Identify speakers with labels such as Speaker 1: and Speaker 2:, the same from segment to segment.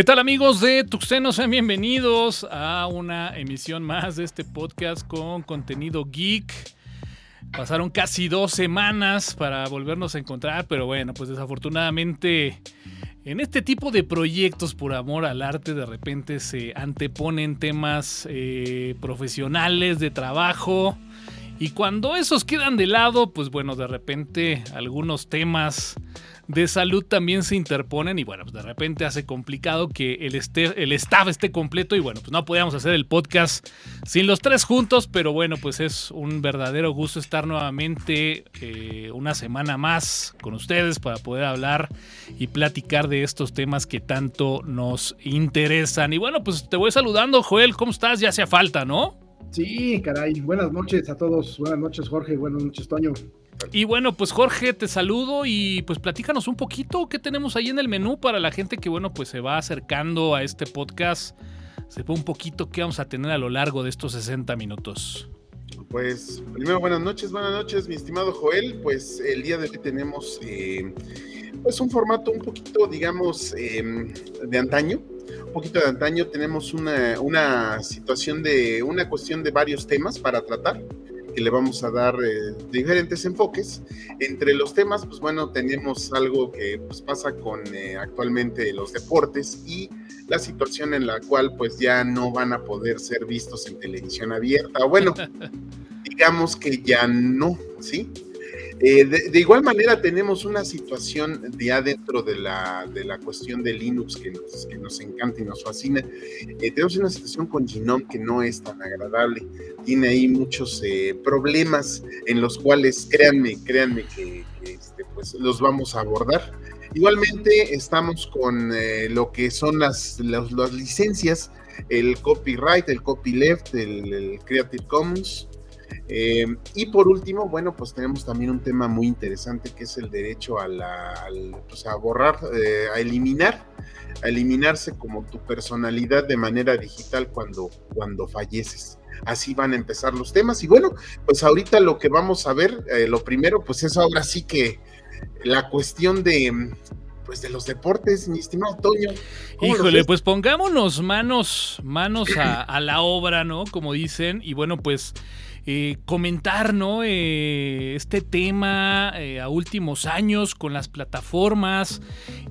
Speaker 1: ¿Qué tal amigos de Tuxteno? Sean bienvenidos a una emisión más de este podcast con contenido geek. Pasaron casi dos semanas para volvernos a encontrar, pero bueno, pues desafortunadamente en este tipo de proyectos por amor al arte de repente se anteponen temas eh, profesionales de trabajo y cuando esos quedan de lado, pues bueno, de repente algunos temas de salud también se interponen y bueno, pues de repente hace complicado que el, el staff esté completo y bueno, pues no podíamos hacer el podcast sin los tres juntos, pero bueno, pues es un verdadero gusto estar nuevamente eh, una semana más con ustedes para poder hablar y platicar de estos temas que tanto nos interesan. Y bueno, pues te voy saludando, Joel, ¿cómo estás? Ya hacía falta, ¿no?
Speaker 2: Sí, caray, buenas noches a todos, buenas noches Jorge, buenas noches Toño.
Speaker 1: Y bueno, pues Jorge, te saludo y pues platícanos un poquito qué tenemos ahí en el menú para la gente que bueno, pues se va acercando a este podcast. Sepa un poquito qué vamos a tener a lo largo de estos 60 minutos.
Speaker 3: Pues primero buenas noches, buenas noches mi estimado Joel. Pues el día de hoy tenemos eh, pues un formato un poquito digamos em, de antaño. Un poquito de antaño tenemos una, una situación de una cuestión de varios temas para tratar que le vamos a dar eh, diferentes enfoques. Entre los temas, pues bueno, tenemos algo que pues, pasa con eh, actualmente los deportes y la situación en la cual pues ya no van a poder ser vistos en televisión abierta. Bueno, digamos que ya no, ¿sí? Eh, de, igual manera tenemos una situación ya dentro de la, de la cuestión de Linux que nos, que nos encanta y nos fascina. Eh, tenemos una situación con Genome que no es tan agradable. Tiene ahí muchos eh, problemas en los cuales, créanme, créanme que, este, pues, los vamos a abordar. Igualmente estamos con lo que son las, las, licencias, el copyright, el copyleft, el Creative Commons, eh, y por último, bueno, pues tenemos también un tema muy interesante que es el derecho a, la, pues, a borrar, eh, a eliminar, a eliminarse como tu personalidad de manera digital cuando, cuando falleces. Así van a empezar los temas. Y bueno, pues ahorita lo que vamos a ver, eh, lo primero, pues es ahora sí que la cuestión de, pues de los deportes, mi estimado Toño.
Speaker 1: Híjole, pues pongámonos manos, manos a, a, la obra, ¿no? Como dicen, y bueno, pues eh, comentar ¿no? Eh, este tema eh, a últimos años con las plataformas.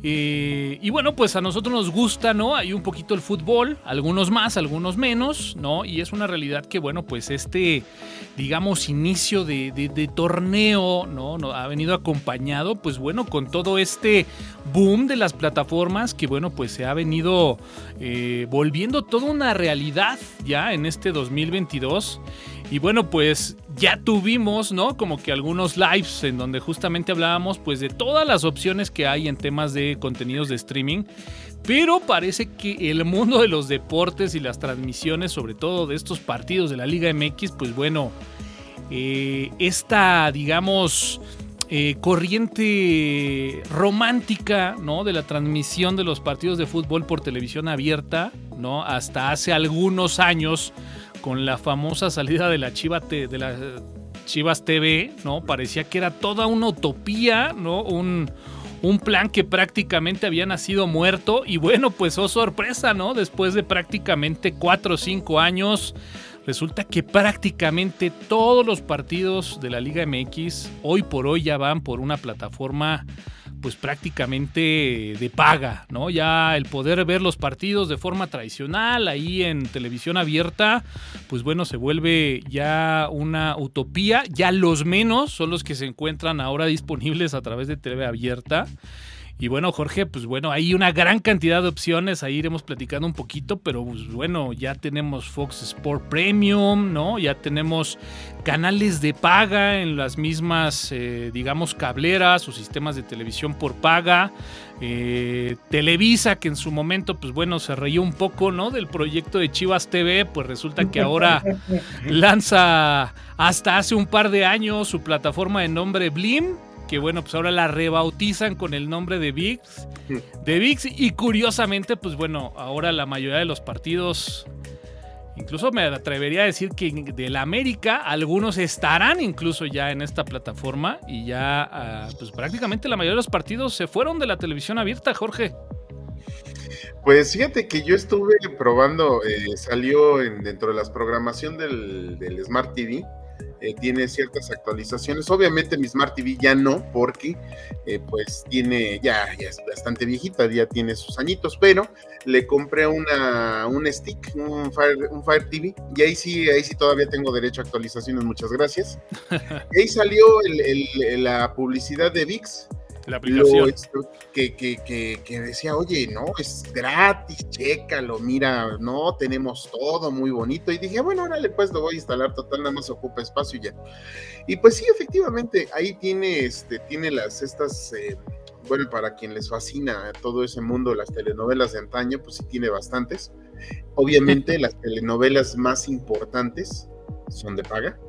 Speaker 1: y bueno, pues a nosotros nos gusta, ¿no? Hay un poquito el fútbol, algunos más, algunos menos, ¿no? Y es una realidad que, bueno, pues este, digamos, inicio de, torneo, ¿no? Ha venido acompañado, pues bueno, con todo este boom de las plataformas que, bueno, pues se ha venido volviendo toda una realidad ya en este 2022. Y bueno, pues ya tuvimos, ¿no? Como que algunos lives en donde justamente hablábamos pues de todas las opciones que hay en temas de contenidos de streaming. Pero parece que el mundo de los deportes y las transmisiones, sobre todo de estos partidos de la Liga MX, pues bueno, eh, esta, digamos, eh, corriente romántica, ¿no? De la transmisión de los partidos de fútbol por televisión abierta, ¿no? Hasta hace algunos años con la famosa salida de la Chiva de la Chivas TV, ¿no? Parecía que era toda una utopía, ¿no? Un, un plan que prácticamente había nacido muerto y bueno, pues oh sorpresa, ¿no? Después de prácticamente cuatro o cinco años, resulta que prácticamente todos los partidos de la Liga MX hoy por hoy ya van por una plataforma pues prácticamente de paga, ¿no? Ya el poder ver los partidos de forma tradicional ahí en televisión abierta, pues bueno, se vuelve ya una utopía. Ya los menos son los que se encuentran ahora disponibles a través de TV abierta. Y bueno, Jorge, pues bueno, hay una gran cantidad de opciones, ahí iremos platicando un poquito, pero pues bueno, ya tenemos Fox Sport Premium, ¿no? Ya tenemos canales de paga en las mismas, eh, digamos, cableras o sistemas de televisión por paga. Eh, Televisa, que en su momento, pues bueno, se reyó un poco, ¿no? Del proyecto de Chivas TV, pues resulta que ahora lanza hasta hace un par de años su plataforma de nombre Blim que bueno, pues ahora la rebautizan con el nombre de VIX. De VIX y curiosamente, pues bueno, ahora la mayoría de los partidos, incluso me atrevería a decir que de la América, algunos estarán incluso ya en esta plataforma y ya, ah, pues prácticamente la mayoría de los partidos se fueron de la televisión abierta, Jorge.
Speaker 3: Pues fíjate que yo estuve probando, eh, salió dentro de las programación del, del Smart TV eh, tiene ciertas actualizaciones. Obviamente mi Smart TV ya no, porque eh, pues tiene, ya, ya es bastante viejita, ya tiene sus añitos, pero le compré una, un stick, un Fire, un Fire TV, y ahí sí, ahí sí todavía tengo derecho a actualizaciones, muchas gracias. ahí salió la publicidad de VIX
Speaker 1: la aplicación.
Speaker 3: que, que, que, decía, oye, no, es gratis, chécalo, mira, no, tenemos todo muy bonito. Y dije, bueno, órale, pues lo voy a instalar, total, nada más ocupa espacio y ya. Y pues sí, efectivamente, ahí tiene, este, tiene las, estas, eh, bueno, para quien les fascina todo ese mundo, las telenovelas de antaño, pues sí tiene bastantes. Obviamente las telenovelas más importantes son de paga,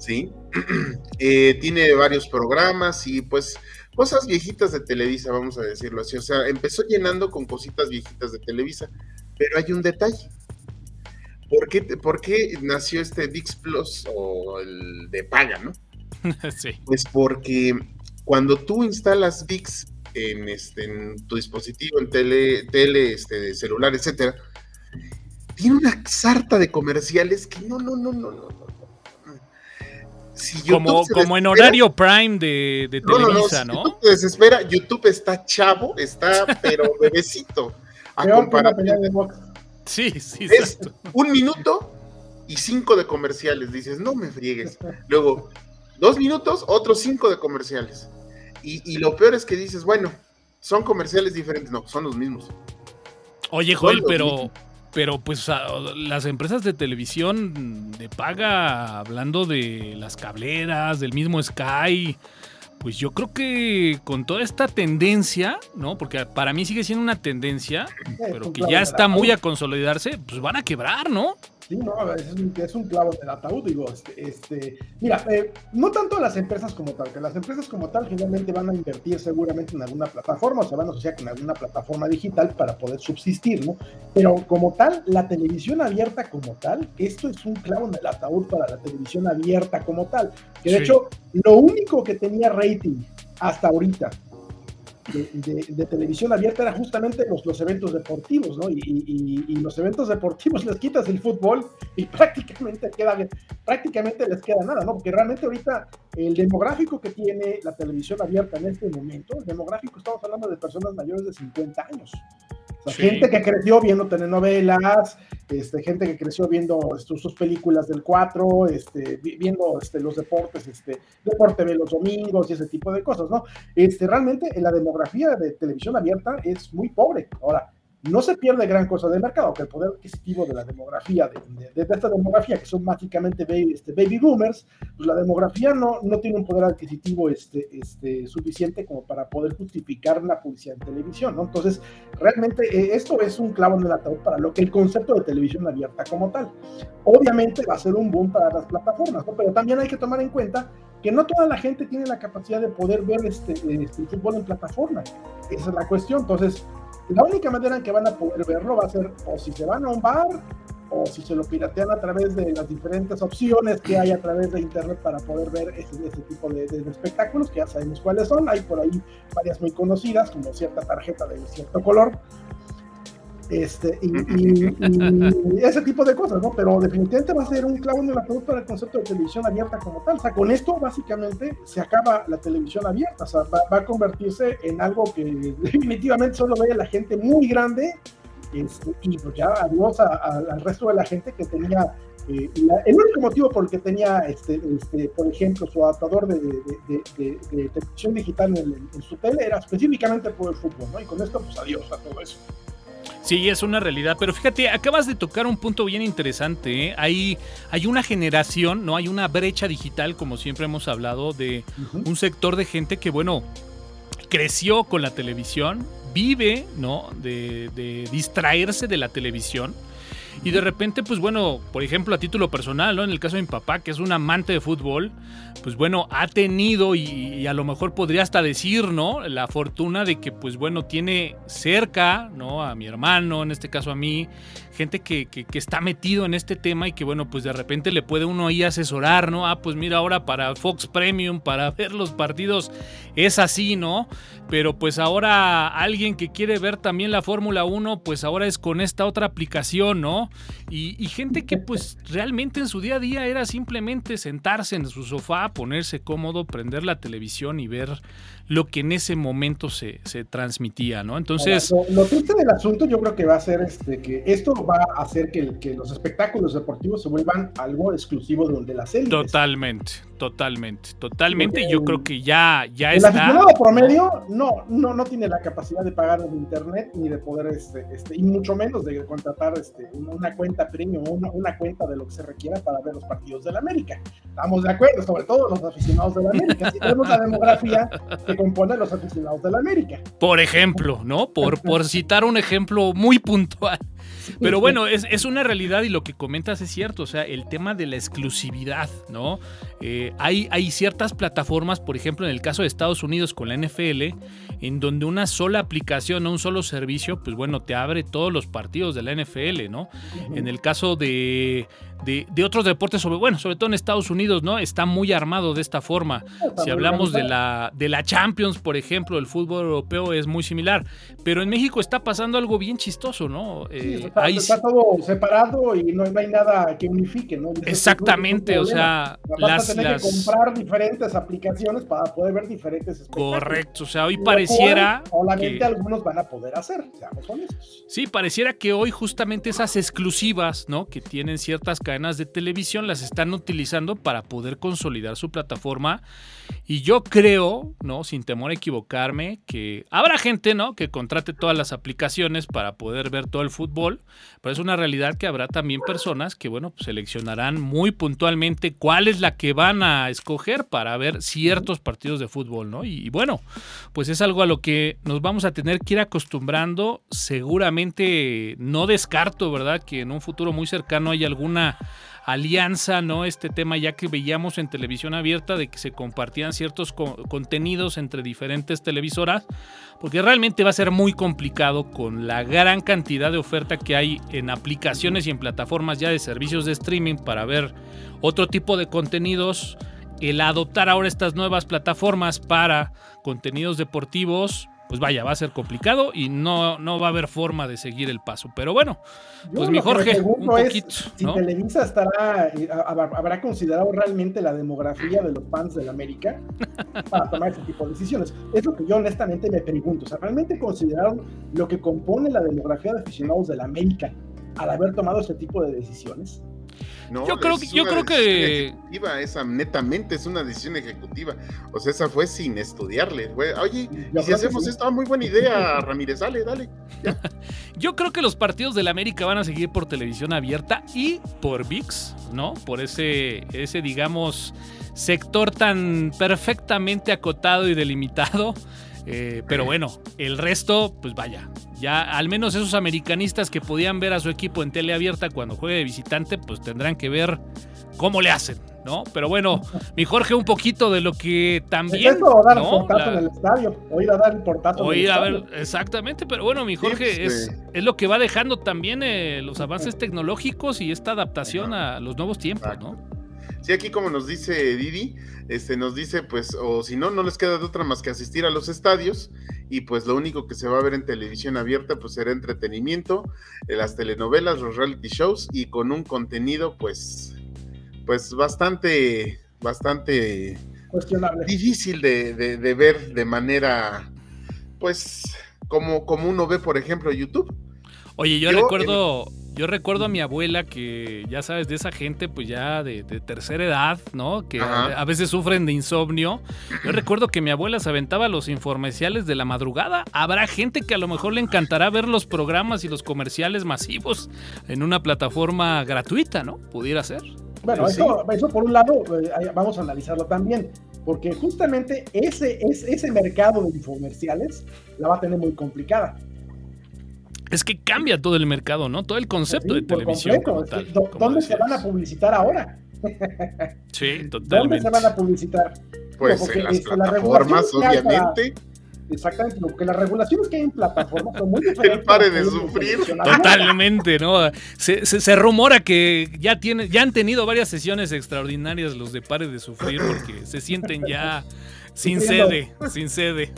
Speaker 3: ¿sí? Eh, tiene varios programas y pues cosas viejitas de Televisa, vamos a decirlo así. O sea, empezó llenando con cositas viejitas de Televisa, pero hay un detalle. ¿Por qué, por qué nació este VIX Plus o el de paga, no?
Speaker 1: sí.
Speaker 3: Pues porque cuando tú instalas VIX en, este, en tu dispositivo, en tele, tele este, celular, etcétera, tiene una sarta de comerciales que no, no, no, no, no,
Speaker 1: como, como en horario prime de, de Televisa, ¿no?
Speaker 3: YouTube te desespera, YouTube está chavo, está pero bebecito. A
Speaker 2: de
Speaker 1: Sí, sí.
Speaker 3: Es un minuto y cinco de comerciales. Dices, no me friegues. Luego, dos minutos, otros cinco de comerciales. Y, y lo peor es que dices, bueno, son comerciales diferentes. No, son los mismos.
Speaker 1: Oye, Joel, pero, pero pues las empresas de televisión de paga, hablando de las cableras, del mismo Sky, pues yo creo que con toda esta tendencia, ¿no? Porque para mí sigue siendo una tendencia, pero que ya está muy a consolidarse, pues van a quebrar, ¿no?
Speaker 2: Sí, no, es un, es un clavo del ataúd, digo, este, este mira, eh, no tanto las empresas como tal, que las empresas como tal finalmente van a invertir seguramente en alguna plataforma o se van a asociar con alguna plataforma digital para poder subsistir, ¿no? Pero como tal, la televisión abierta como tal, esto es un clavo en el ataúd para la televisión abierta como tal, que de hecho, lo único que tenía rating hasta ahorita de, televisión abierta era justamente los, los eventos deportivos, ¿no? Y, los eventos deportivos les quitas el fútbol y prácticamente, queda, prácticamente les queda nada, ¿no? Porque realmente ahorita el demográfico que tiene la televisión abierta en este momento, el demográfico estamos hablando de personas mayores de 50 años. Gente que creció viendo telenovelas, este, gente que creció viendo sus películas del 4, este, viendo este, los deportes, este, deporte de los domingos y ese tipo de cosas, ¿no? Este, realmente la demografía de televisión abierta es muy pobre. Ahora, no se pierde gran cosa del mercado, que el poder adquisitivo de la demografía, de, esta demografía, que son básicamente baby, este, baby boomers, pues la demografía no, no tiene un poder adquisitivo este, este, suficiente como para poder justificar la publicidad en televisión. Entonces, realmente eh, esto es un clavo en el ataúd para lo que el concepto de televisión abierta como tal. Obviamente va a ser un boom para las plataformas. Pero también hay que tomar en cuenta que no toda la gente tiene la capacidad de poder ver este, este fútbol en plataforma. Esa es la cuestión. Entonces, la única manera en que van a poder verlo va a ser o si se van a un bar o si se lo piratean a través de las diferentes opciones que hay a través de internet para poder ver ese, tipo de, espectáculos, que ya sabemos cuáles son. Hay por ahí varias muy conocidas, como cierta tarjeta de cierto color, este, y, ese tipo de cosas, ¿no? Pero definitivamente va a ser un clavo en el ataúd para el concepto de televisión abierta como tal. O sea, con esto básicamente se acaba la televisión abierta. O sea, va, a convertirse en algo que definitivamente solo ve a la gente muy grande este, y pues ya adiós al resto de la gente que tenía eh, el único motivo por el que tenía, este, este, por ejemplo, su adaptador de, televisión digital en, en, su tele era específicamente por el fútbol, ¿no? Y con esto, pues adiós a todo eso.
Speaker 1: Sí, es una realidad. Pero fíjate, acabas de tocar un punto bien interesante. ¿eh? Hay, hay una generación, ¿no? Hay una brecha digital, como siempre hemos hablado, de un sector de gente que, bueno, creció con la televisión, vive, ¿no? De, de distraerse de la televisión. Y de repente, pues bueno, por ejemplo, a título personal, ¿no? En el caso de mi papá, que es un amante de fútbol, pues bueno, ha tenido y, a lo mejor podría hasta decir, ¿no? La fortuna de que, pues bueno, tiene cerca, ¿no? A mi hermano, en este caso a mí, gente que, que, está metido en este tema y que, bueno, pues de repente le puede uno ahí asesorar, ¿no? Ah, pues mira, ahora para Fox Premium, para ver los partidos, es así, ¿no? Pero pues ahora alguien que quiere ver también la Fórmula 1, pues ahora es con esta otra aplicación, ¿no? Y, y gente que pues realmente en su día a día era simplemente sentarse en su sofá, ponerse cómodo, prender la televisión y ver lo que en ese momento se, se transmitía, ¿no? Entonces...
Speaker 2: lo, triste del asunto yo creo que va a ser este, que esto va a hacer que, que los espectáculos deportivos se vuelvan algo exclusivo de las élites.
Speaker 1: Totalmente, totalmente, totalmente. yo creo que ya, ya
Speaker 2: el
Speaker 1: está...
Speaker 2: El aficionado promedio no, no, no tiene la capacidad de pagar en internet ni de poder, este, este, y mucho menos de contratar este, una, cuenta premium, una, una cuenta de lo que se requiera para ver los partidos del América. Estamos de acuerdo, sobre todo los aficionados del América. Si tenemos la demografía que compone los aficionados del América.
Speaker 1: Por ejemplo, ¿no? Por, por citar un ejemplo muy puntual. Pero bueno, es, es, una realidad y lo que comentas es cierto, o sea, el tema de la exclusividad, ¿no? Eh, hay, hay ciertas plataformas, por ejemplo, en el caso de Estados Unidos con la NFL, en donde una sola aplicación o un solo servicio, pues bueno, te abre todos los partidos de la NFL, ¿no? En el caso de, de, otros deportes, sobre, bueno, sobre todo en Estados Unidos, ¿no? Está muy armado de esta forma. Si hablamos de la, de la Champions, por ejemplo, el fútbol europeo es muy similar. Pero en México está pasando algo bien chistoso, ¿no?
Speaker 2: Eh, está, todo separado y no, hay nada que unifique, ¿no?
Speaker 1: Exactamente, o sea,
Speaker 2: las, tener que comprar diferentes aplicaciones para poder ver diferentes
Speaker 1: espectáculos. Correcto, o sea, hoy pareciera.
Speaker 2: Solamente algunos van a poder hacer, seamos honestos.
Speaker 1: Sí, pareciera que hoy justamente esas exclusivas, ¿no? Que tienen ciertas cadenas de televisión las están utilizando para poder consolidar su plataforma. Y yo creo, ¿no? Sin temor a equivocarme, que habrá gente, ¿no? Que contrate todas las aplicaciones para poder ver todo el fútbol. Pero es una realidad que habrá también personas que, bueno, pues seleccionarán muy puntualmente cuál es la que van a escoger para ver ciertos partidos de fútbol, ¿no? Y, bueno, pues es algo a lo que nos vamos a tener que ir acostumbrando. Seguramente no descarto, ¿verdad? Que en un futuro muy cercano haya alguna alianza, ¿no? Este tema ya que veíamos en televisión abierta de que se compartían ciertos contenidos entre diferentes televisoras, porque realmente va a ser muy complicado con la gran cantidad de oferta que hay en aplicaciones y en plataformas ya de servicios de streaming para ver otro tipo de contenidos. El adoptar ahora estas nuevas plataformas para contenidos deportivos, pues vaya, va a ser complicado y no, no va a haber forma de seguir el paso. Pero bueno, pues mi Jorge, un poquito.
Speaker 2: si Televisa estará, eh, habrá considerado realmente la demografía de los fans del América para tomar ese tipo de decisiones. Es lo que yo honestamente me pregunto. O sea, ¿realmente consideraron lo que compone la demografía de aficionados del América al haber tomado este tipo de decisiones?
Speaker 1: Yo creo, que, yo creo que.
Speaker 3: Ejecutiva, esa netamente es una decisión ejecutiva. O sea, esa fue sin estudiarle. Oye, y si hacemos esto, ah, muy buena idea, Ramírez, dale, dale.
Speaker 1: yo creo que los partidos del América van a seguir por televisión abierta y por VIX, ¿no? Por ese, ese digamos, sector tan perfectamente acotado y delimitado eh, pero bueno, el resto, pues vaya, ya al menos esos americanistas que podían ver a su equipo en tele abierta cuando juegue de visitante, pues tendrán que ver cómo le hacen, ¿no? Pero bueno, mi Jorge, un poquito de lo que también.
Speaker 2: Es dar ¿no? el en el estadio, o ir a dar el portazo.
Speaker 1: O ir a ver, exactamente, pero bueno, mi Jorge, es, es, lo que va dejando también eh, los avances tecnológicos y esta adaptación a los nuevos tiempos, ¿no?
Speaker 3: Sí, aquí como nos dice Didi, este nos dice pues, o si no, no les queda de otra más que asistir a los estadios y pues lo único que se va a ver en televisión abierta pues será entretenimiento, eh, las telenovelas, los reality shows y con un contenido pues, pues bastante, bastante
Speaker 2: cuestionable.
Speaker 3: Difícil de, de, ver de manera pues como, como uno ve por ejemplo YouTube.
Speaker 1: Oye, yo, recuerdo... Yo recuerdo a mi abuela que, ya sabes, de esa gente, pues ya de, tercera edad, ¿no? Que a, veces sufren de insomnio. Yo recuerdo que mi abuela se aventaba los informeciales de la madrugada. Habrá gente que a lo mejor le encantará ver los programas y los comerciales masivos en una plataforma gratuita, ¿no? Pudiera ser.
Speaker 2: Bueno, eso, eso, por un lado, eh, vamos a analizarlo también, porque justamente ese, ese, ese mercado de infomerciales la va a tener muy complicada
Speaker 1: es que cambia todo el mercado, ¿no? Todo el concepto de televisión.
Speaker 2: ¿Dónde se van a publicitar ahora?
Speaker 1: sí, totalmente.
Speaker 2: ¿Dónde se van a publicitar?
Speaker 3: Pues en las este, plataformas, obviamente.
Speaker 2: Exactamente, porque las regulaciones que hay en plataformas son muy diferentes.
Speaker 3: El pare de sufrir.
Speaker 1: Totalmente, ¿no? Se, se, rumora que ya, tiene, ya han tenido varias sesiones extraordinarias los de pare de sufrir porque se sienten ya sin sede, sin sede.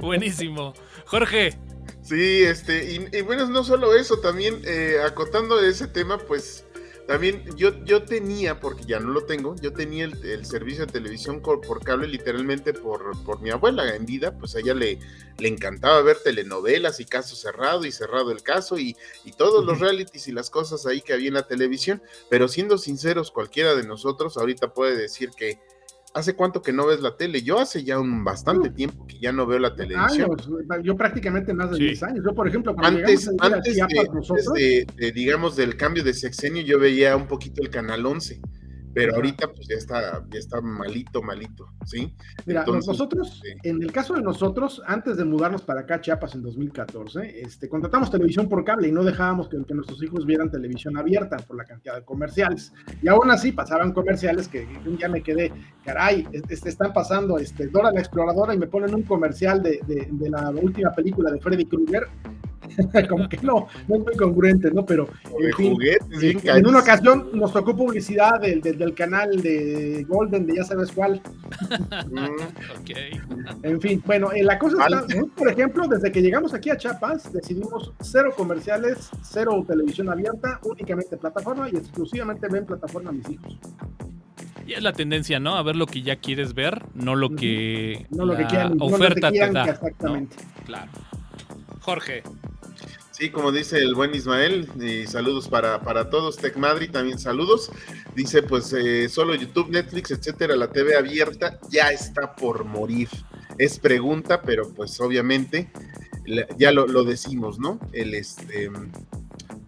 Speaker 1: Buenísimo. Jorge.
Speaker 3: Sí, este, y, bueno, no solo eso, también eh, acotando ese tema, pues también yo, yo tenía, porque ya no lo tengo, yo tenía el, servicio de televisión por, cable literalmente por, por, mi abuela. En vida, pues a ella le, le encantaba ver telenovelas y caso cerrado y cerrado el caso y, y todos los realities y las cosas ahí que había en la televisión, pero siendo sinceros, cualquiera de nosotros ahorita puede decir que ¿Hace cuánto que no ves la tele? Yo hace ya un bastante tiempo que ya no veo la televisión.
Speaker 2: yo prácticamente más de 10 años. Yo, por ejemplo,
Speaker 3: antes, antes de, digamos, del cambio de sexenio, yo veía un poquito el Canal 11 pero ahorita pues ya está, ya está malito, malito, ¿sí?
Speaker 2: Mira, nosotros, en el caso de nosotros, antes de mudarnos para acá, Chiapas, en 2014, este, contratamos televisión por cable y no dejábamos que, nuestros hijos vieran televisión abierta por la cantidad de comerciales. Y aún así pasaban comerciales que un día me quedé, caray, este, están pasando este, Dora la Exploradora y me ponen un comercial de, de, de la última película de Freddy Krueger como que no, no es muy congruente, ¿no? Pero en, una ocasión nos tocó publicidad del, del, canal de Golden, de ya sabes cuál. En fin, bueno, eh, la cosa está, por ejemplo, desde que llegamos aquí a Chiapas, decidimos cero comerciales, cero televisión abierta, únicamente plataforma y exclusivamente ven plataforma mis hijos.
Speaker 1: Y es la tendencia, ¿no? A ver lo que ya quieres ver, no lo que no lo que quieran, oferta te da. Exactamente. Claro. Jorge.
Speaker 3: Sí, como dice el buen Ismael, y saludos para, para todos, Tech Madrid, también saludos. Dice, pues eh, solo YouTube, Netflix, etcétera, la TV abierta ya está por morir. Es pregunta, pero pues obviamente ya lo, lo decimos, ¿no? El este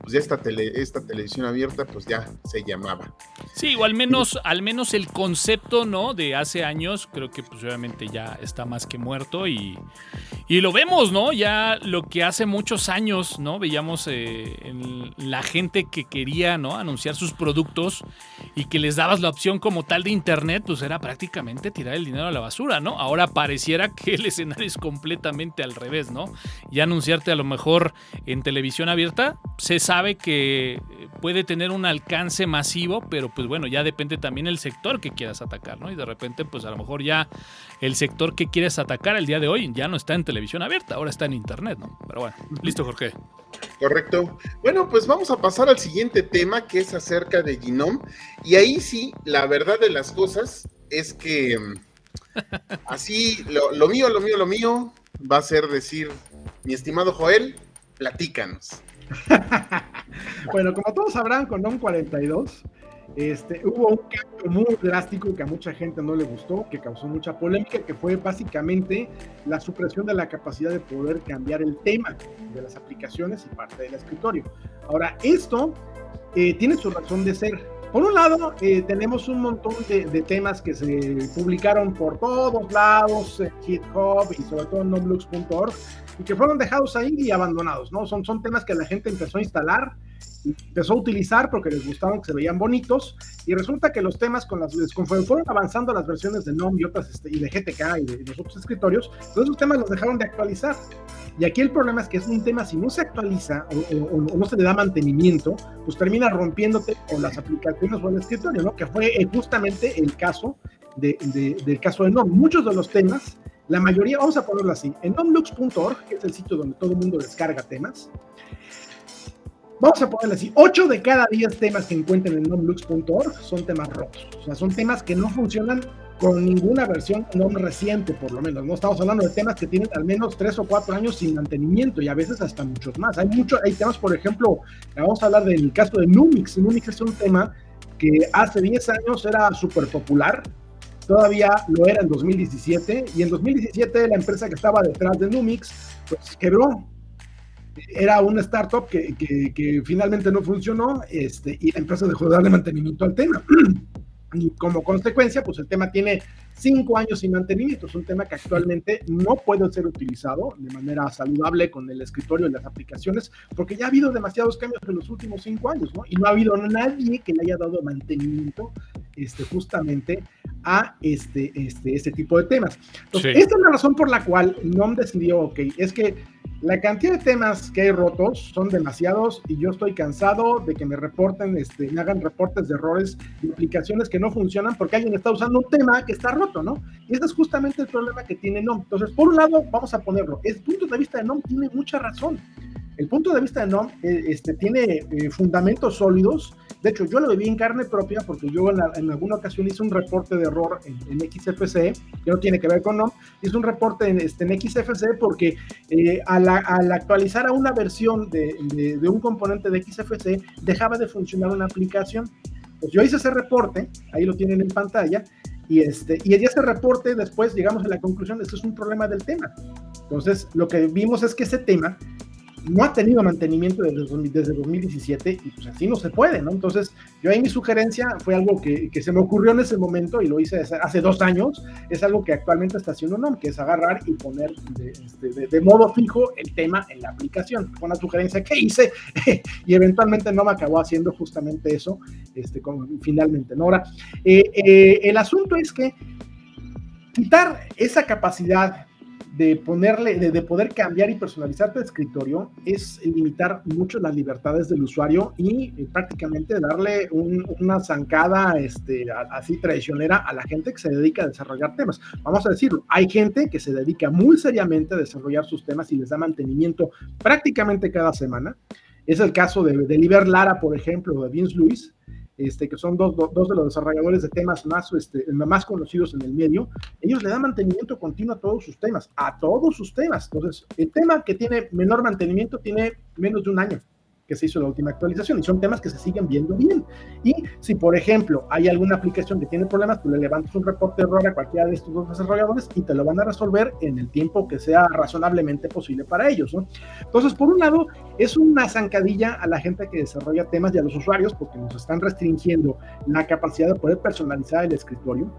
Speaker 3: pues ya esta, tele, esta televisión abierta pues ya se llamaba.
Speaker 1: Sí, o al menos, al menos el concepto, ¿no? De hace años, creo que pues obviamente ya está más que muerto y, y lo vemos, ¿no? Ya lo que hace muchos años, ¿no? Veíamos eh, en la gente que quería, ¿no? Anunciar sus productos y que les dabas la opción como tal de internet, pues era prácticamente tirar el dinero a la basura, ¿no? Ahora pareciera que el escenario es completamente al revés, ¿no? Y anunciarte a lo mejor en televisión abierta se sabe sabe que puede tener un alcance masivo, pero pues bueno, ya depende también el sector que quieras atacar, ¿no? Y de repente, pues a lo mejor ya el sector que quieres atacar el día de hoy ya no está en televisión abierta, ahora está en internet, ¿no? Pero bueno, listo, Jorge.
Speaker 3: Correcto. Bueno, pues vamos a pasar al siguiente tema que es acerca de Genome. Y ahí sí, la verdad de las cosas es que así, lo, lo mío, lo mío, lo mío va a ser decir, mi estimado Joel, platícanos.
Speaker 2: bueno, como todos sabrán, con NOM 42 este, hubo un cambio muy drástico que a mucha gente no le gustó, que causó mucha polémica, que fue básicamente la supresión de la capacidad de poder cambiar el tema de las aplicaciones y parte del escritorio. Ahora, esto eh, tiene su razón de ser. Por un lado, eh, tenemos un montón de, temas que se publicaron por todos lados, en GitHub y sobre todo en nomlux.org, y que fueron dejados ahí y abandonados, ¿no? Son, son temas que la gente empezó a instalar, empezó a utilizar porque les gustaban, que se veían bonitos, y resulta que los temas, con las, conforme fueron avanzando las versiones de NOM y otras, este, y de GTK y de, los otros escritorios, todos esos temas los dejaron de actualizar. Y aquí el problema es que es un tema, si no se actualiza o, no se le da mantenimiento, pues termina rompiéndote con las aplicaciones o el escritorio, ¿no? Que fue eh, justamente el caso de, del caso de NOM. Muchos de los temas la mayoría, vamos a ponerlo así, en nomlux.org, que es el sitio donde todo el mundo descarga temas, vamos a ponerlo así, 8 de cada 10 temas que encuentren en nomlux.org son temas rotos, o sea, son temas que no funcionan con ninguna versión no reciente, por lo menos. No estamos hablando de temas que tienen al menos 3 o 4 años sin mantenimiento y a veces hasta muchos más. Hay mucho, hay temas, por ejemplo, vamos a hablar del caso de Numix. Numix es un tema que hace 10 años era súper popular, todavía lo era en 2017, y en 2017 la empresa que estaba detrás de Numix, pues quebró. Era una startup que, que, finalmente no funcionó este, y la empresa dejó de darle mantenimiento al tema. y como consecuencia, pues el tema tiene cinco años sin mantenimiento. Es un tema que actualmente no puede ser utilizado de manera saludable con el escritorio y las aplicaciones, porque ya ha habido demasiados cambios en los últimos cinco años, ¿no? Y no ha habido nadie que le haya dado mantenimiento este, justamente a este, este, este tipo de temas. Entonces, esta es la razón por la cual NOM decidió, ok, es que la cantidad de temas que hay rotos son demasiados y yo estoy cansado de que me reporten, este, me hagan reportes de errores de aplicaciones que no funcionan porque alguien está usando un tema que está roto, ¿no? Y ese es justamente el problema que tiene NOM. Entonces, por un lado, vamos a ponerlo, el punto de vista de NOM tiene mucha razón. El punto de vista de NOM eh, este, tiene eh, fundamentos sólidos. De hecho, yo lo viví en carne propia porque yo en, alguna ocasión hice un reporte de error en, XFC, que no tiene que ver con NOM. Hice un reporte en, este, en XFC porque eh, al, actualizar a una versión de, un componente de XFC, dejaba de funcionar una aplicación. Pues yo hice ese reporte, ahí lo tienen en pantalla, y, este, y ese reporte después llegamos a la conclusión esto es un problema del tema. Entonces, lo que vimos es que ese tema no ha tenido mantenimiento desde, desde 2017 y pues así no se puede, ¿no? Entonces, yo ahí mi sugerencia fue algo que, que se me ocurrió en ese momento y lo hice hace, dos años, es algo que actualmente está haciendo NOM, que es agarrar y poner de, este, de, modo fijo el tema en la aplicación. Fue una sugerencia que hice y eventualmente NOM acabó haciendo justamente eso, este, con, finalmente, ¿no? Ahora, eh, eh, el asunto es que quitar esa capacidad de ponerle, de, poder cambiar y personalizar tu escritorio es limitar mucho las libertades del usuario y eh, prácticamente darle una zancada este, así traicionera a la gente que se dedica a desarrollar temas. Vamos a decirlo, hay gente que se dedica muy seriamente a desarrollar sus temas y les da mantenimiento prácticamente cada semana. Es el caso de, de Liber Lara, por ejemplo, de Vince Lewis, este, que son dos, dos, de los desarrolladores de temas más, este, más conocidos en el medio, ellos le dan mantenimiento continuo a todos sus temas, a todos sus temas. Entonces, el tema que tiene menor mantenimiento tiene menos de un año que se hizo la última actualización y son temas que se siguen viendo bien. Y si, por ejemplo, hay alguna aplicación que tiene problemas, tú le levantas un reporte de error a cualquiera de estos dos desarrolladores y te lo van a resolver en el tiempo que sea razonablemente posible para ellos. ¿no? Entonces, por un lado, es una zancadilla a la gente que desarrolla temas y a los usuarios porque nos están restringiendo la capacidad de poder personalizar el escritorio.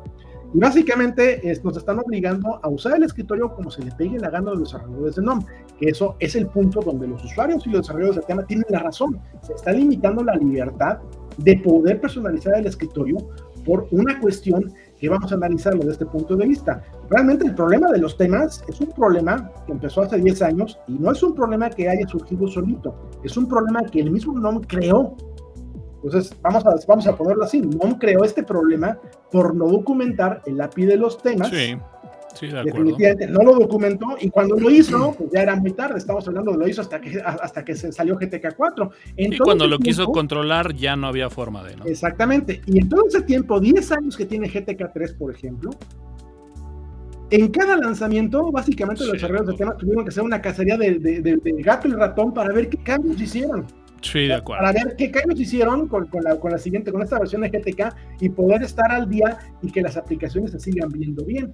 Speaker 2: Y básicamente nos están obligando a usar el escritorio como se le pegue la gana a los desarrolladores de NOM, que eso es el punto donde los usuarios y los desarrolladores de tema tienen la razón. Se está limitando la libertad de poder personalizar el escritorio por una cuestión que vamos a analizarlo desde este punto de vista. Realmente el problema de los temas es un problema que empezó hace 10 años y no es un problema que haya surgido solito, es un problema que el mismo NOM creó entonces, vamos a, vamos a ponerlo así. NOM creó este problema por no documentar el API de los temas.
Speaker 1: Sí. Sí, de
Speaker 2: Definitivamente no lo documentó y cuando lo hizo, pues ya era muy tarde. Estamos hablando de lo hizo hasta que, hasta que se salió GTK 4.
Speaker 1: y cuando lo quiso controlar ya no había forma de, ¿no?
Speaker 2: Exactamente. Y en todo ese tiempo, 10 años que tiene GTK 3, por ejemplo, en cada lanzamiento, básicamente los desarrolladores de temas tuvieron que hacer una cacería de, de gato y ratón para ver qué cambios hicieron.
Speaker 1: Sí, de acuerdo.
Speaker 2: Para ver qué cambios hicieron con, la, con la siguiente, con esta versión de GTK y poder estar al día y que las aplicaciones se sigan viendo bien.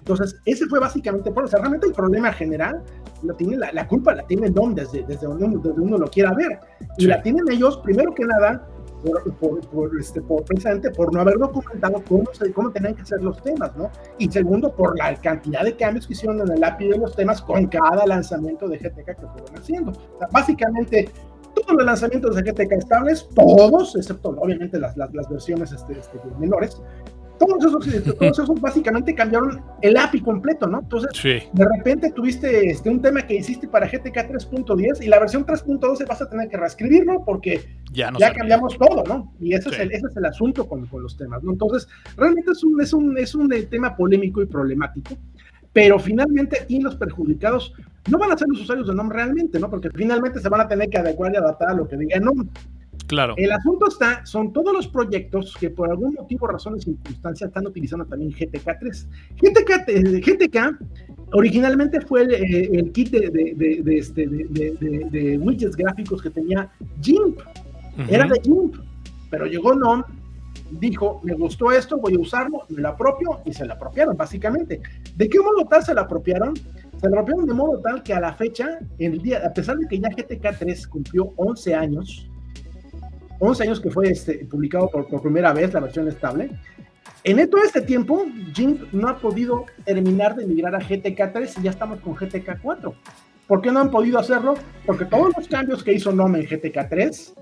Speaker 2: Entonces, ese fue básicamente por eso. Realmente el problema general lo tiene la, culpa la tiene DOM desde, desde, donde, uno, desde uno lo quiera ver. Y la tienen ellos, primero que nada, por, por, este, por, precisamente por no haber documentado cómo, cómo tenían que ser los temas, ¿no? Y segundo, por la cantidad de cambios que hicieron en el API de los temas con cada lanzamiento de GTK que fueron haciendo. O sea, básicamente, todos los lanzamientos de GTK estables, todos, excepto obviamente las, las, las versiones este, este, menores, todos esos, este, todos esos básicamente cambiaron el API completo, ¿no? Entonces, de repente tuviste este, un tema que hiciste para GTK 3.10 y la versión 3.12 vas a tener que reescribirlo porque ya, ya cambiamos todo, ¿no? Y ese, es el, ese es el asunto con, con, los temas, ¿no? Entonces, realmente es un, es un, es un eh, tema polémico y problemático pero finalmente aquí los perjudicados no van a ser los usuarios de NOM realmente, ¿no? Porque finalmente se van a tener que adecuar y adaptar a lo que diga NOM.
Speaker 1: Claro.
Speaker 2: El asunto está, son todos los proyectos que por algún motivo, razones, circunstancias están utilizando también GTK3. GTK, GTK originalmente fue el, kit de, de, de, este, de, widgets gráficos que tenía GIMP. Era de GIMP, pero llegó NOM dijo, me gustó esto, voy a usarlo, me lo apropio y se lo apropiaron, básicamente. ¿De qué modo tal se lo apropiaron? Se lo apropiaron de modo tal que a la fecha, el día, a pesar de que ya GTK 3 cumplió 11 años, 11 años que fue este, publicado por, por, primera vez la versión estable. En todo este tiempo, GIMP no ha podido terminar de migrar a GTK 3 y ya estamos con GTK 4. ¿Por qué no han podido hacerlo? Porque todos los cambios que hizo NOM en GTK 3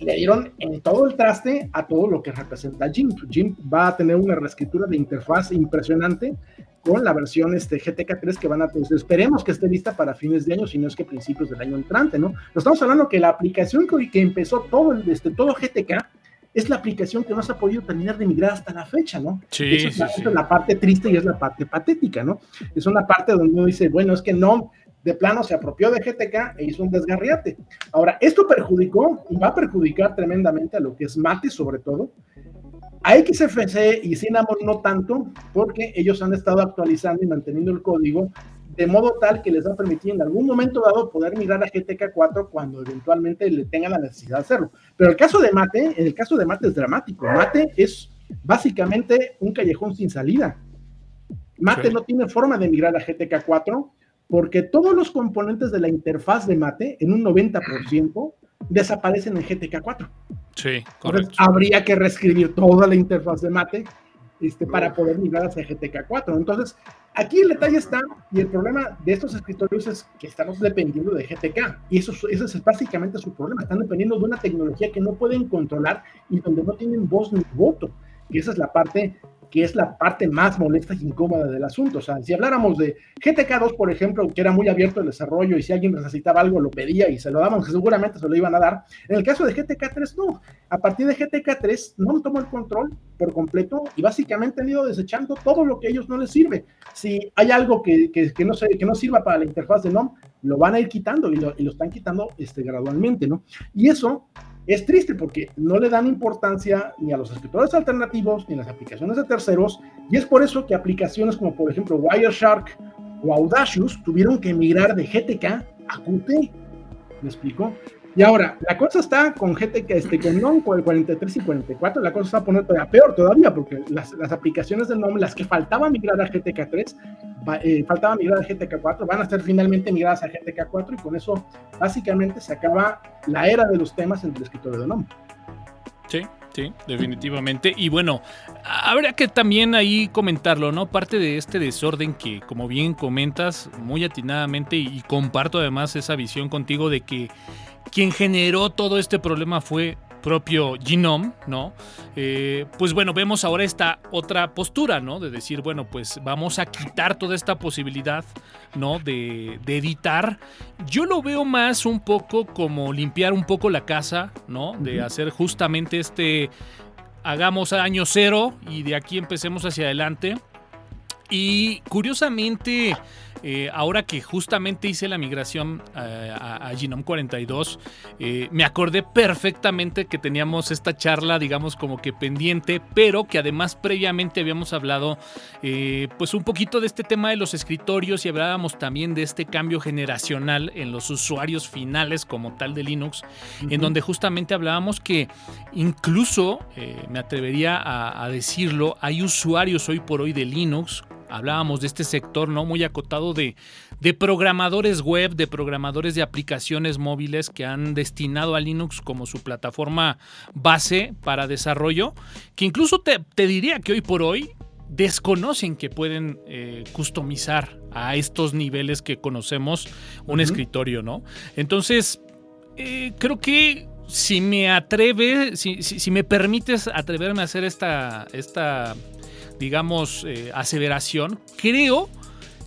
Speaker 2: le dieron en todo el traste a todo lo que representa GIMP. GIMP va a tener una reescritura de interfaz impresionante con la versión este, GTK3 que van a tener. Esperemos que esté lista para fines de año, si no es que principios del año entrante, ¿no? estamos hablando que la aplicación que, que empezó todo, el, este, todo GTK es la aplicación que no se ha podido terminar de migrar hasta la fecha, ¿no?
Speaker 1: Sí,
Speaker 2: Esa es, la,
Speaker 1: sí,
Speaker 2: es la parte triste y es la parte patética, ¿no? Es una parte donde uno dice, bueno, es que no, de plano se apropió de GTK e hizo un desgarriate. Ahora, esto perjudicó y va a perjudicar tremendamente a lo que es Mate, sobre todo. A XFC y Cinnamon no tanto, porque ellos han estado actualizando y manteniendo el código de modo tal que les va a permitir en algún momento dado poder migrar a GTK 4 cuando eventualmente le tengan la necesidad de hacerlo. Pero el caso de Mate, en el caso de Mate es dramático. Mate es básicamente un callejón sin salida. Mate no tiene forma de migrar a GTK 4 porque todos los componentes de la interfaz de Mate, en un 90%, desaparecen en GTK 4.
Speaker 1: Sí,
Speaker 2: correcto. Entonces, habría que reescribir toda la interfaz de Mate este, para poder migrar hacia GTK 4. Entonces, aquí el detalle está, y el problema de estos escritorios es que estamos dependiendo de GTK, y eso, eso es básicamente su problema. Están dependiendo de una tecnología que no pueden controlar y donde no tienen voz ni voto. Y esa es la parte que es la parte más molesta y incómoda del asunto. O sea, si habláramos de GTK2, por ejemplo, que era muy abierto el desarrollo y si alguien necesitaba algo lo pedía y se lo daban, que seguramente se lo iban a dar. En el caso de GTK3, no. A partir de GTK3, no tomó el control por completo y básicamente han ido desechando todo lo que a ellos no les sirve. Si hay algo que, que, que no, se, que no sirva para la interfaz de NOM, lo van a ir quitando y lo, y lo están quitando este, gradualmente, ¿no? Y eso es triste porque no le dan importancia ni a los escritores alternativos ni a las aplicaciones de terceros y es por eso que aplicaciones como por ejemplo Wireshark o Audacious tuvieron que migrar de GTK a Qt. ¿Me explico? Y ahora, la cosa está con GTK, este, con NOM 43 y 44, la cosa está poner todavía peor todavía, porque las, las aplicaciones de NOM, las que faltaban migrar a GTK 3, eh, faltaba migrar a GTK 4, van a ser finalmente migradas a GTK 4 y con eso básicamente se acaba la era de los temas en el escritorio de NOM.
Speaker 1: Sí, sí, definitivamente. Y bueno, habría que también ahí comentarlo, ¿no? Parte de este desorden que, como bien comentas, muy atinadamente, y comparto además esa visión contigo de que quien generó todo este problema fue propio Genome, ¿no? Eh, pues bueno, vemos ahora esta otra postura, ¿no? De decir, bueno, pues vamos a quitar toda esta posibilidad, ¿no? De, de, editar. Yo lo veo más un poco como limpiar un poco la casa, ¿no? De hacer justamente este, hagamos año cero y de aquí empecemos hacia adelante. Y curiosamente... Eh, ahora que justamente hice la migración eh, a, a, Genome 42, eh, me acordé perfectamente que teníamos esta charla, digamos, como que pendiente, pero que además previamente habíamos hablado, eh, pues un poquito de este tema de los escritorios y hablábamos también de este cambio generacional en los usuarios finales como tal de Linux, uh -huh. en donde justamente hablábamos que incluso, me atrevería a, a decirlo, hay usuarios hoy por hoy de Linux hablábamos de este sector no muy acotado de, de, programadores web, de programadores de aplicaciones móviles que han destinado a Linux como su plataforma base para desarrollo, que incluso te, te diría que hoy por hoy desconocen que pueden eh, customizar a estos niveles que conocemos un uh -huh. escritorio, ¿no? Entonces, eh, creo que si me atreve, si, si, si, me permites atreverme a hacer esta, esta digamos, eh, aseveración, creo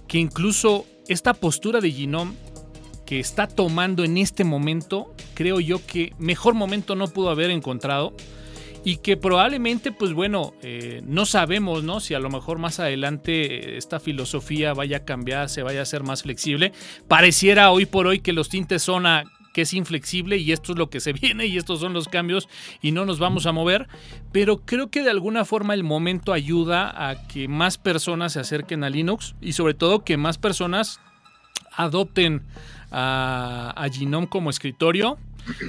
Speaker 1: que incluso esta postura de Genome que está tomando en este momento, creo yo que mejor momento no pudo haber encontrado y que probablemente, pues bueno, eh, no sabemos, ¿no? Si a lo mejor más adelante esta filosofía vaya a cambiar, se vaya a ser más flexible. Pareciera hoy por hoy que los tintes son a que es inflexible y esto es lo que se viene y estos son los cambios y no nos vamos a mover, pero creo que de alguna forma el momento ayuda a que más personas se acerquen a Linux y sobre todo que más personas adopten a, a Genome como escritorio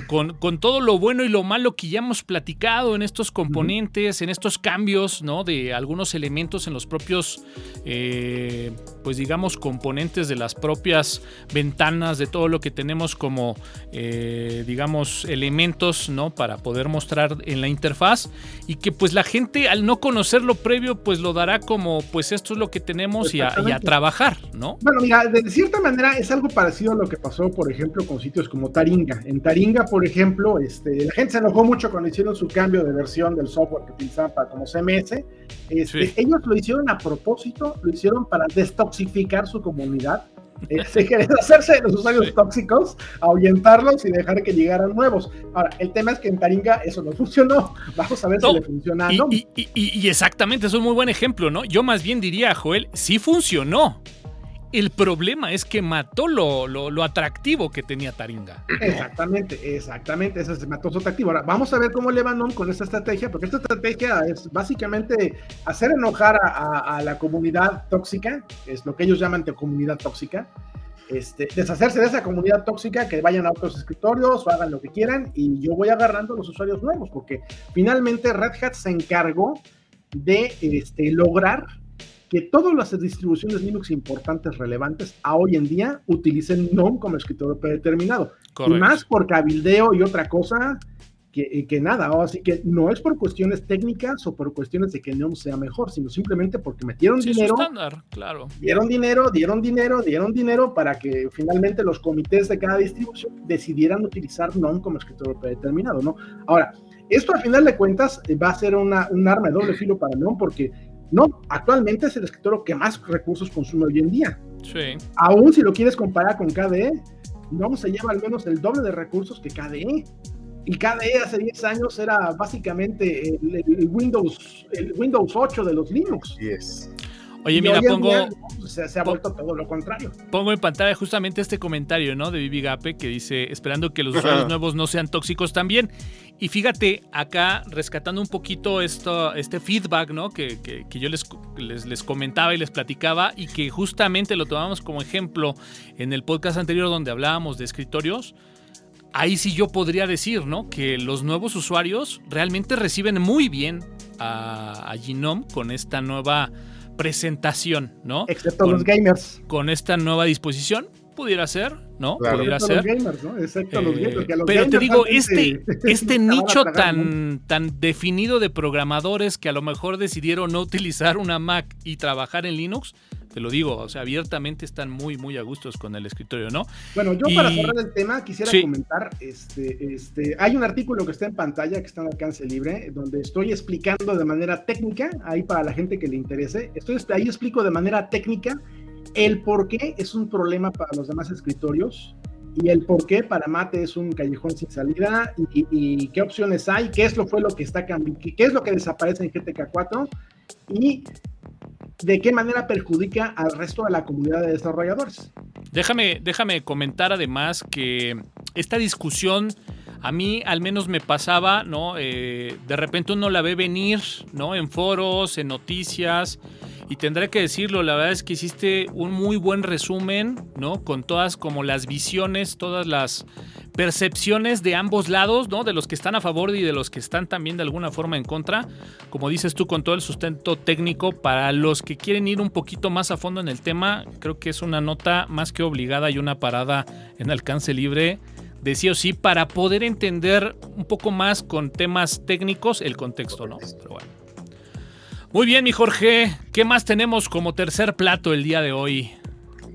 Speaker 1: con, con, todo lo bueno y lo malo que ya hemos platicado en estos componentes, en estos cambios, ¿no? De algunos elementos en los propios, eh, pues digamos, componentes de las propias ventanas, de todo lo que tenemos como, eh, digamos, elementos, ¿no? Para poder mostrar en la interfaz y que pues la gente al no conocer lo previo, pues lo dará como, pues esto es lo que tenemos y a, y a trabajar, ¿no?
Speaker 2: Bueno, mira, de cierta manera es algo parecido a lo que pasó, por ejemplo, con sitios como Taringa. En Taringa, por ejemplo, este, la gente se enojó mucho cuando hicieron su cambio de versión del software que utilizaban para como CMS. Este, Ellos lo hicieron a propósito, lo hicieron para destoxificar su comunidad. Eh, se querían hacerse de los usuarios tóxicos, ahuyentarlos y dejar que llegaran nuevos. Ahora, el tema es que en Taringa eso no funcionó. Vamos a ver si le funciona.
Speaker 1: Y,
Speaker 2: ¿no?
Speaker 1: y, y, y, exactamente, es un muy buen ejemplo, ¿no? Yo más bien diría, Joel, sí funcionó. El problema es que mató lo, lo, lo, atractivo que tenía Taringa.
Speaker 2: Exactamente, exactamente. Ese se mató su atractivo. Ahora, vamos a ver cómo le van con esta estrategia, porque esta estrategia es básicamente hacer enojar a, a, a la comunidad tóxica, es lo que ellos llaman de comunidad tóxica. Este, deshacerse de esa comunidad tóxica, que vayan a otros escritorios o hagan lo que quieran, y yo voy agarrando los usuarios nuevos, porque finalmente Red Hat se encargó de este, lograr que todas las distribuciones Linux importantes, relevantes, a hoy en día utilicen GNOME como escritorio predeterminado. Correcto. Y más por cabildeo y otra cosa que, que nada. Así que no es por cuestiones técnicas o por cuestiones de que GNOME sea mejor, sino simplemente porque metieron
Speaker 1: sí,
Speaker 2: dinero.
Speaker 1: Estándar, claro.
Speaker 2: Dieron dinero, dieron dinero, dieron dinero para que finalmente los comités de cada distribución decidieran utilizar GNOME como escritorio predeterminado, ¿no? Ahora, esto al final de cuentas va a ser una, un arma de doble filo para GNOME porque no, actualmente es el escritorio que más recursos consume hoy en día.
Speaker 1: Sí.
Speaker 2: Aún si lo quieres comparar con KDE, no se lleva al menos el doble de recursos que KDE. Y KDE hace 10 años era básicamente el, el Windows, el Windows 8 de los Linux.
Speaker 3: Yes.
Speaker 1: Oye, mira, pongo.
Speaker 2: Día, se, se, ha vuelto todo lo contrario.
Speaker 1: Pongo en pantalla justamente este comentario, ¿no? De Vivi Gape que dice: esperando que los usuarios nuevos no sean tóxicos también. Y fíjate, acá rescatando un poquito esto, este feedback, ¿no? Que, que, que yo les, les, les, comentaba y les platicaba, y que justamente lo tomamos como ejemplo en el podcast anterior donde hablábamos de escritorios. Ahí sí yo podría decir, ¿no? Que los nuevos usuarios realmente reciben muy bien a, a Genome con esta nueva presentación, ¿no?
Speaker 2: Excepto
Speaker 1: con,
Speaker 2: los gamers.
Speaker 1: Con esta nueva disposición, pudiera ser, ¿no?
Speaker 2: Claro.
Speaker 1: Pudiera
Speaker 2: Excepto
Speaker 1: ser.
Speaker 2: Los gamers, ¿no? Excepto eh, los gamers, los
Speaker 1: pero
Speaker 2: gamers
Speaker 1: te digo, este,
Speaker 2: se,
Speaker 1: este nicho tan, tan definido de programadores que a lo mejor decidieron no utilizar una Mac y trabajar en Linux, te lo digo, o sea, abiertamente están muy, muy a gustos con el escritorio, ¿no?
Speaker 2: Bueno, yo y... para cerrar el tema quisiera sí. comentar, este, este, hay un artículo que está en pantalla, que está en alcance libre, donde estoy explicando de manera técnica, ahí para la gente que le interese, estoy, ahí explico de manera técnica el por qué es un problema para los demás escritorios y el por qué para Mate es un callejón sin salida y, y, y qué opciones hay, qué es lo fue lo que está cambiando, qué es lo que desaparece en GTK 4 y de qué manera perjudica al resto de la comunidad de desarrolladores.
Speaker 1: Déjame, déjame comentar además que esta discusión a mí al menos me pasaba, ¿no? Eh, de repente uno la ve venir, ¿no? En foros, en noticias. Y tendré que decirlo, la verdad es que hiciste un muy buen resumen, ¿no? Con todas como las visiones, todas las percepciones de ambos lados, ¿no? De los que están a favor y de los que están también de alguna forma en contra. Como dices tú, con todo el sustento técnico, para los que quieren ir un poquito más a fondo en el tema, creo que es una nota más que obligada y una parada en alcance libre de sí o sí para poder entender un poco más con temas técnicos el contexto, ¿no? Pero bueno. Muy bien, mi Jorge, ¿qué más tenemos como tercer plato el día de hoy?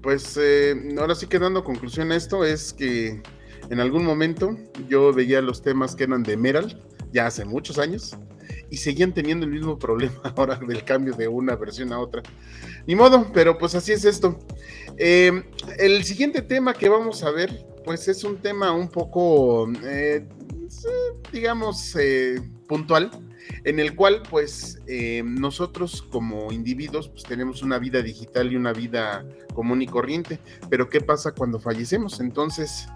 Speaker 3: Pues eh, ahora sí que dando conclusión a esto es que en algún momento yo veía los temas que eran de Meral, ya hace muchos años, y seguían teniendo el mismo problema ahora del cambio de una versión a otra. Ni modo, pero pues así es esto. Eh, el siguiente tema que vamos a ver, pues es un tema un poco, eh, digamos, eh, puntual, en el cual pues eh, nosotros como individuos pues tenemos una vida digital y una vida común y corriente, pero ¿qué pasa cuando fallecemos? Entonces,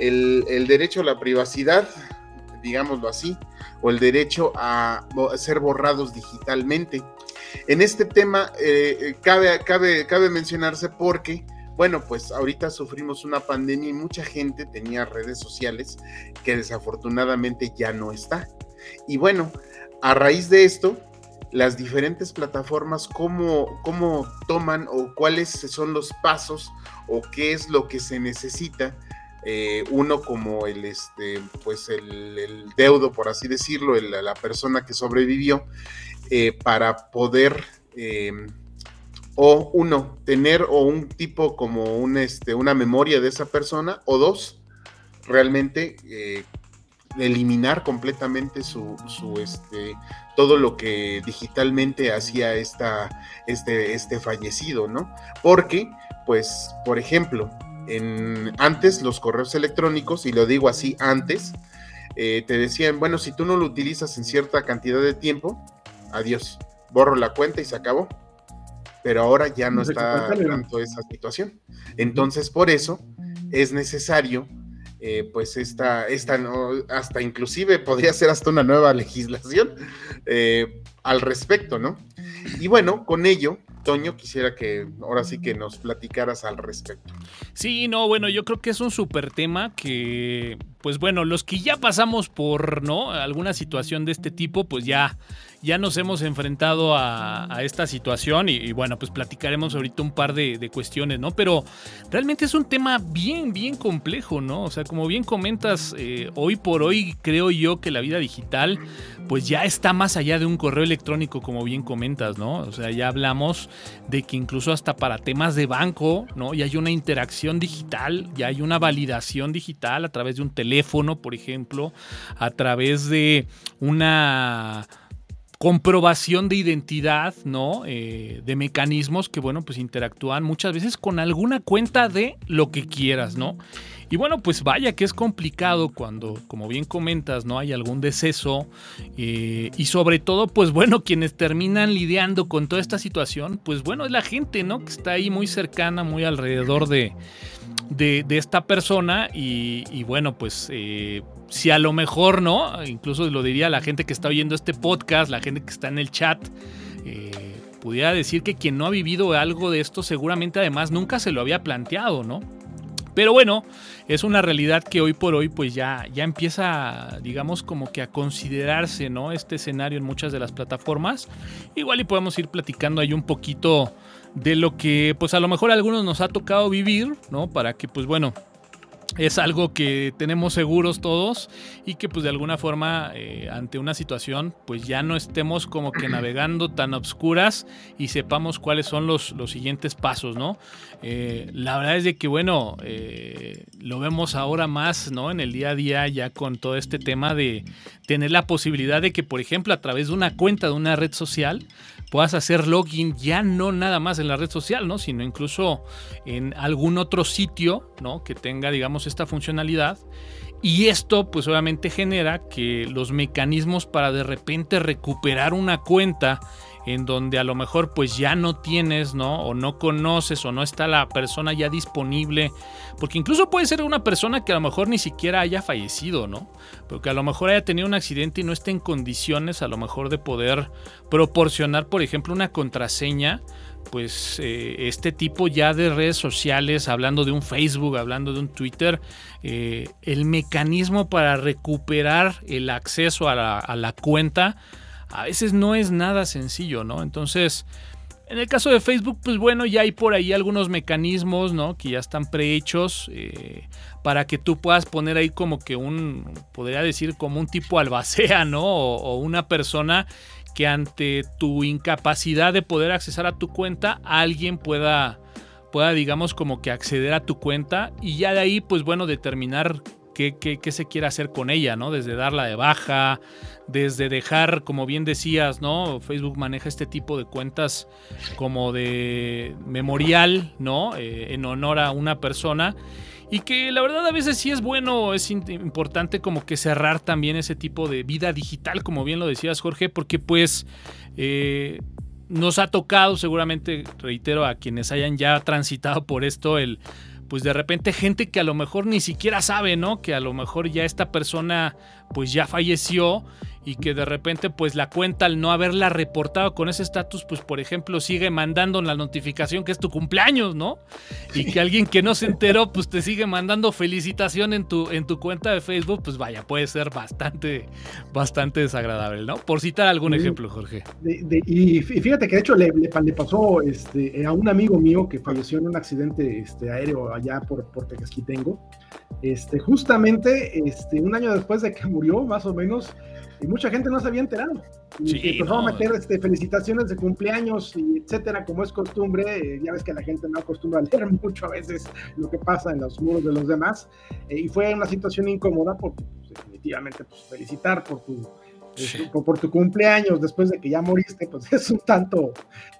Speaker 3: el, derecho a la privacidad, digámoslo así, o el derecho a, ser borrados digitalmente. En este tema eh, cabe, cabe, cabe mencionarse porque Bueno, pues ahorita sufrimos una pandemia y mucha gente tenía redes sociales que desafortunadamente ya no está. Y bueno, a raíz de esto, las diferentes plataformas, cómo, cómo toman o cuáles son los pasos o qué es lo que se necesita eh, uno como el este pues el, deudo por así decirlo la persona que sobrevivió eh, para poder em, o uno tener o un tipo como un este una memoria de esa persona o dos realmente eh, eliminar completamente su, su este todo lo que digitalmente hacía esta este este fallecido no porque pues por ejemplo en, antes los correos electrónicos, y lo digo así antes, eh, te decían, bueno, si tú no lo utilizas en cierta cantidad de tiempo, adiós, borro la cuenta y se acabó. Pero ahora ya no está tanto esa situación. Entonces, por eso es necesario, eh, pues, esta, esta no, hasta inclusive podría ser hasta una nueva legislación eh, al respecto, ¿no? Y bueno, con ello, Toño, quisiera que ahora sí que nos platicaras al respecto.
Speaker 1: Sí, no, bueno, yo creo que es un súper tema que, pues bueno, los que ya pasamos por, ¿no? Alguna situación de este tipo, pues ya ya nos hemos enfrentado a, esta situación y, bueno, pues platicaremos ahorita un par de, cuestiones, ¿no? Pero realmente es un tema bien, bien complejo, ¿no? O sea, como bien comentas, eh, hoy por hoy creo yo que la vida digital pues ya está más allá de un correo electrónico, como bien comentas, ¿no? O sea, ya hablamos de que incluso hasta para temas de banco, ¿no? Ya hay una interacción digital, ya hay una validación digital a través de un teléfono, por ejemplo, a través de una comprobación de identidad, ¿no? Eh, de mecanismos que, bueno, pues interactúan muchas veces con alguna cuenta de lo que quieras, ¿no? Y bueno, pues vaya que es complicado cuando, como bien comentas, no hay algún deceso eh, y sobre todo, pues bueno, quienes terminan lidiando con toda esta situación, pues bueno, es la gente, ¿no? Que está ahí muy cercana, muy alrededor de, de, esta persona y, bueno, pues eh, si a lo mejor, ¿no? Incluso lo diría la gente que está oyendo este podcast, la gente que está en el chat, eh, pudiera decir que quien no ha vivido algo de esto seguramente además nunca se lo había planteado, ¿no? Pero bueno, es una realidad que hoy por hoy pues ya, ya empieza, digamos, como que a considerarse, ¿no? Este escenario en muchas de las plataformas. Igual y podemos ir platicando ahí un poquito de lo que pues a lo mejor a algunos nos ha tocado vivir, ¿no? Para que pues bueno, es algo que tenemos seguros todos y que pues de alguna forma eh, ante una situación pues ya no estemos como que navegando tan obscuras y sepamos cuáles son los, los siguientes pasos, ¿no? Eh, la verdad es de que bueno, eh, lo vemos ahora más, ¿no? En el día a día ya con todo este tema de tener la posibilidad de que por ejemplo a través de una cuenta de una red social puedas hacer login ya no nada más en la red social, ¿no? Sino incluso en algún otro sitio, ¿no? Que tenga, digamos, esta funcionalidad. Y esto, pues obviamente genera que los mecanismos para de repente recuperar una cuenta en donde a lo mejor pues ya no tienes, ¿no? O no conoces o no está la persona ya disponible. Porque incluso puede ser una persona que a lo mejor ni siquiera haya fallecido, ¿no? Porque a lo mejor haya tenido un accidente y no esté en condiciones a lo mejor de poder proporcionar, por ejemplo, una contraseña. Pues eh, este tipo ya de redes sociales, hablando de un Facebook, hablando de un Twitter, eh, el mecanismo para recuperar el acceso a la, cuenta, a veces no es nada sencillo, ¿no? Entonces, en el caso de Facebook, pues bueno, ya hay por ahí algunos mecanismos, ¿no? Que ya están prehechos eh, para que tú puedas poner ahí como que un, podría decir como un tipo albacea, ¿no? O, una persona que ante tu incapacidad de poder accesar a tu cuenta, alguien pueda, pueda, digamos, como que acceder a tu cuenta y ya de ahí, pues bueno, determinar qué, se quiere hacer con ella, ¿no? Desde darla de baja, desde dejar, como bien decías, ¿no? Facebook maneja este tipo de cuentas como de memorial, ¿no? Eh, en honor a una persona. Y que la verdad a veces sí es bueno, es importante como que cerrar también ese tipo de vida digital, como bien lo decías Jorge, porque pues eh, nos ha tocado seguramente, reitero, a quienes hayan ya transitado por esto, el pues de repente gente que a lo mejor ni siquiera sabe, ¿no? Que a lo mejor ya esta persona pues ya falleció y que de repente pues la cuenta al no haberla reportado con ese estatus pues por ejemplo sigue mandando la notificación que es tu cumpleaños, ¿no? Y que alguien que no se enteró pues te sigue mandando felicitación en tu, en tu cuenta de Facebook, pues vaya, puede ser bastante, bastante desagradable, ¿no? Por citar algún ejemplo, Jorge.
Speaker 2: y fíjate que de hecho le, le, pasó este, a un amigo mío que falleció en un accidente este, aéreo allá por, por Tequesquitengo. Este, justamente este, un año después de que murió, más o menos, y mucha gente no se había enterado. Y empezó a meter este, felicitaciones de cumpleaños y etcétera, como es costumbre. Eh, ya ves que la gente no acostumbra a leer mucho a veces lo que pasa en los muros de los demás. Eh, y fue una situación incómoda porque pues, definitivamente pues, felicitar por tu por, tu cumpleaños después de que ya moriste, pues es un tanto,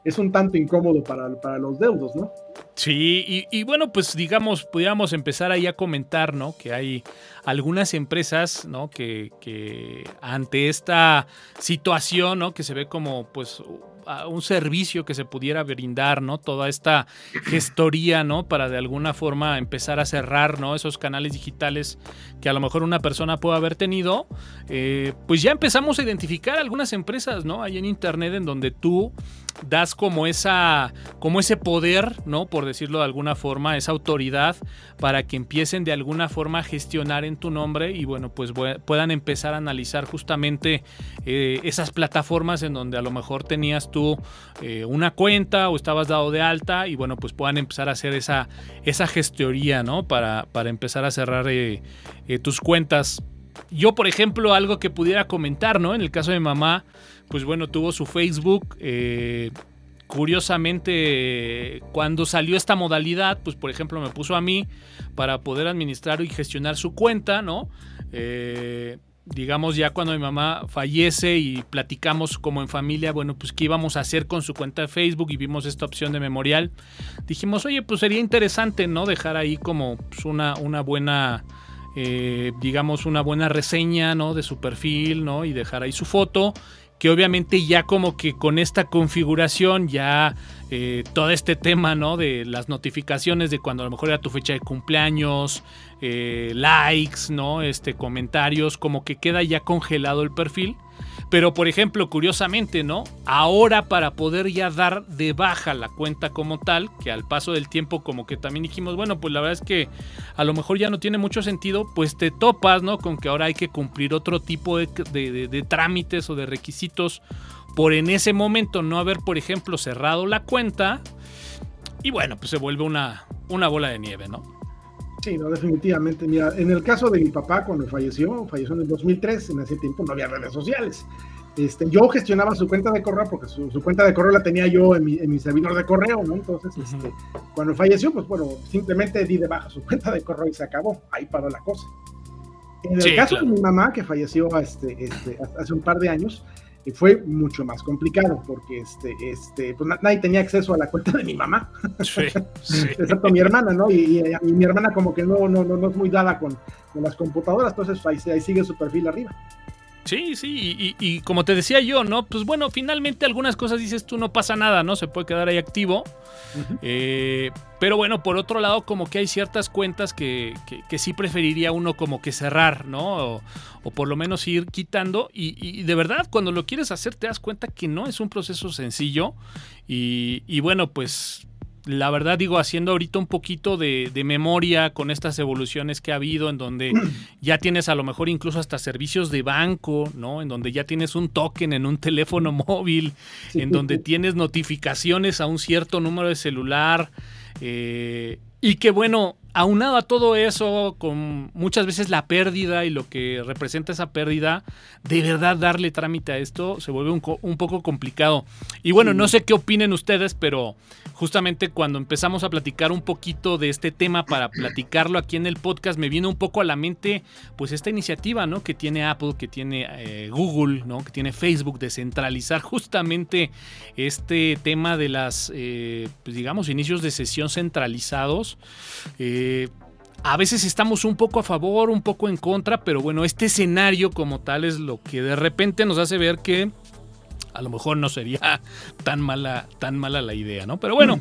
Speaker 2: es un tanto incómodo para, para los deudos, ¿no?
Speaker 1: Sí, y, bueno, pues digamos, pudiéramos empezar ahí a comentar, ¿no? Que hay algunas empresas, ¿no? Que, que ante esta situación, ¿no? Que se ve como, pues, un servicio que se pudiera brindar, ¿no? Toda esta gestoría, ¿no? Para de alguna forma empezar a cerrar, ¿no? Esos canales digitales que a lo mejor una persona puede haber tenido, eh, pues ya empezamos a identificar algunas empresas, ¿no? Ahí en internet en donde tú das como esa como ese poder, ¿no? Por decirlo de alguna forma, esa autoridad para que empiecen de alguna forma a gestionar en tu nombre y bueno, pues puedan empezar a analizar justamente eh, esas plataformas en donde a lo mejor tenías tú eh, una cuenta o estabas dado de alta y bueno, pues puedan empezar a hacer esa, esa gestoría, ¿no? Para, para empezar a cerrar eh, tus cuentas. Yo, por ejemplo, algo que pudiera comentar, ¿no? En el caso de mamá, pues bueno, tuvo su Facebook. Eh, curiosamente, cuando salió esta modalidad, pues por ejemplo me puso a mí para poder administrar y gestionar su cuenta, ¿no? Eh, digamos ya cuando mi mamá fallece y platicamos como en familia, bueno, pues qué íbamos a hacer con su cuenta de Facebook y vimos esta opción de memorial, dijimos, oye, pues sería interesante, ¿no? Dejar ahí como pues, una, buena... Eh, digamos una buena reseña ¿no? de su perfil ¿no? y dejar ahí su foto que obviamente ya como que con esta configuración ya eh, todo este tema, ¿no? De las notificaciones de cuando a lo mejor era tu fecha de cumpleaños, eh, likes, ¿no? Este, comentarios, como que queda ya congelado el perfil. Pero por ejemplo, curiosamente, ¿no? Ahora para poder ya dar de baja la cuenta como tal, que al paso del tiempo como que también dijimos, bueno, pues la verdad es que a lo mejor ya no tiene mucho sentido, pues te topas, ¿no? Con que ahora hay que cumplir otro tipo de, trámites o de requisitos por en ese momento no haber, por ejemplo, cerrado la cuenta. Y bueno, pues se vuelve una, una bola de nieve, ¿no?
Speaker 2: Sí, no, definitivamente. Mira, en el caso de mi papá, cuando falleció, falleció en el 2003, en ese tiempo no había redes sociales. Este, yo gestionaba su cuenta de correo porque su, cuenta de correo la tenía yo en mi, en mi servidor de correo, ¿no? Entonces, este, cuando falleció, pues bueno, simplemente di de baja su cuenta de correo y se acabó. Ahí paró la cosa. En el caso de mi mamá, que falleció este, este, hace un par de años, y fue mucho más complicado porque este, este, pues nadie tenía acceso a la cuenta de mi mamá, sí, excepto mi hermana, ¿no? Y, mi hermana como que no, no, no, es muy dada con, con las computadoras, entonces ahí, ahí sigue su perfil arriba.
Speaker 1: Sí, sí, y, como te decía yo, ¿no? Pues bueno, finalmente algunas cosas dices tú no pasa nada, ¿no? Se puede quedar ahí activo. Eh, pero bueno, por otro lado, como que hay ciertas cuentas que, que, sí preferiría uno como que cerrar, ¿no? O, por lo menos ir quitando. Y, y, de verdad, cuando lo quieres hacer, te das cuenta que no es un proceso sencillo. Y, y bueno, pues la verdad digo, haciendo ahorita un poquito de, memoria con estas evoluciones que ha habido, en donde ya tienes a lo mejor incluso hasta servicios de banco, ¿no? En donde ya tienes un token en un teléfono móvil, en donde tienes notificaciones a un cierto número de celular. Eh, y que bueno, aunado a todo eso, con muchas veces la pérdida y lo que representa esa pérdida, de verdad darle trámite a esto se vuelve un, poco complicado. Y bueno, no sé qué opinen ustedes, pero justamente cuando empezamos a platicar un poquito de este tema para platicarlo aquí en el podcast, me viene un poco a la mente pues esta iniciativa, ¿no? Que tiene Apple, que tiene eh, Google, ¿no? Que tiene Facebook de centralizar justamente este tema de las, eh, pues digamos, inicios de sesión centralizados. Eh, eh, a veces estamos un poco a favor, un poco en contra, pero bueno, este escenario como tal es lo que de repente nos hace ver que a lo mejor no sería tan mala, tan mala la idea, ¿no? Pero bueno,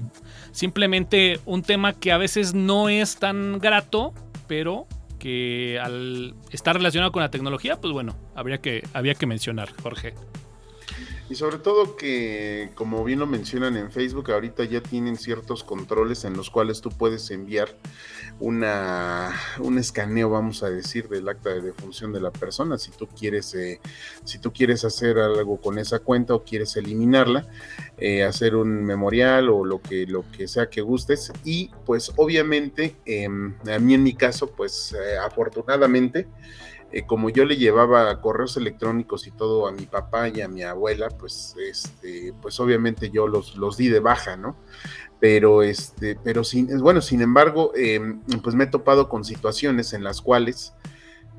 Speaker 1: simplemente un tema que a veces no es tan grato, pero que al estar relacionado con la tecnología, pues bueno, habría que, había que mencionar, Jorge.
Speaker 3: Y sobre todo que, como bien lo mencionan en Facebook, ahorita ya tienen ciertos controles en los cuales tú puedes enviar una, un escaneo, vamos a decir, del acta de defunción de la persona. Si tú quieres, eh, si tú quieres hacer algo con esa cuenta o quieres eliminarla, eh, hacer un memorial o lo que, lo que sea que gustes. Y pues obviamente, em, a mí en mi caso, pues eh, afortunadamente, eh, como yo le llevaba correos electrónicos y todo a mi papá y a mi abuela, pues, este, pues obviamente yo los, los di de baja, ¿no? Pero, este, pero sin, bueno, sin embargo, em, pues me he topado con situaciones en las cuales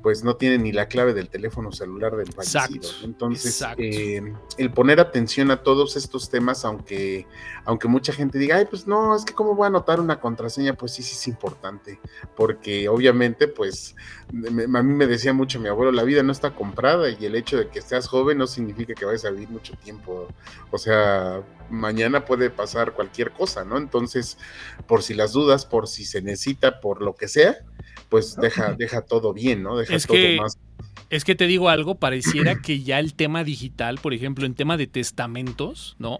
Speaker 3: pues no tiene ni la clave del teléfono celular del fallecido. Entonces, eh, el poner atención a todos estos temas, aunque, aunque mucha gente diga, ay, pues no, es que cómo voy a anotar una contraseña, pues sí, sí es importante, porque obviamente, pues, a mí me decía mucho mi abuelo, la vida no está comprada y el hecho de que seas joven no significa que vayas a vivir mucho tiempo. O sea, mañana puede pasar cualquier cosa, ¿no? Entonces, por si las dudas, por si se necesita, por lo que sea, pues deja, deja todo bien, ¿no? Deja
Speaker 1: es
Speaker 3: todo
Speaker 1: que,
Speaker 3: más.
Speaker 1: Es que te digo algo, pareciera que ya el tema digital, por ejemplo, en tema de testamentos, ¿no?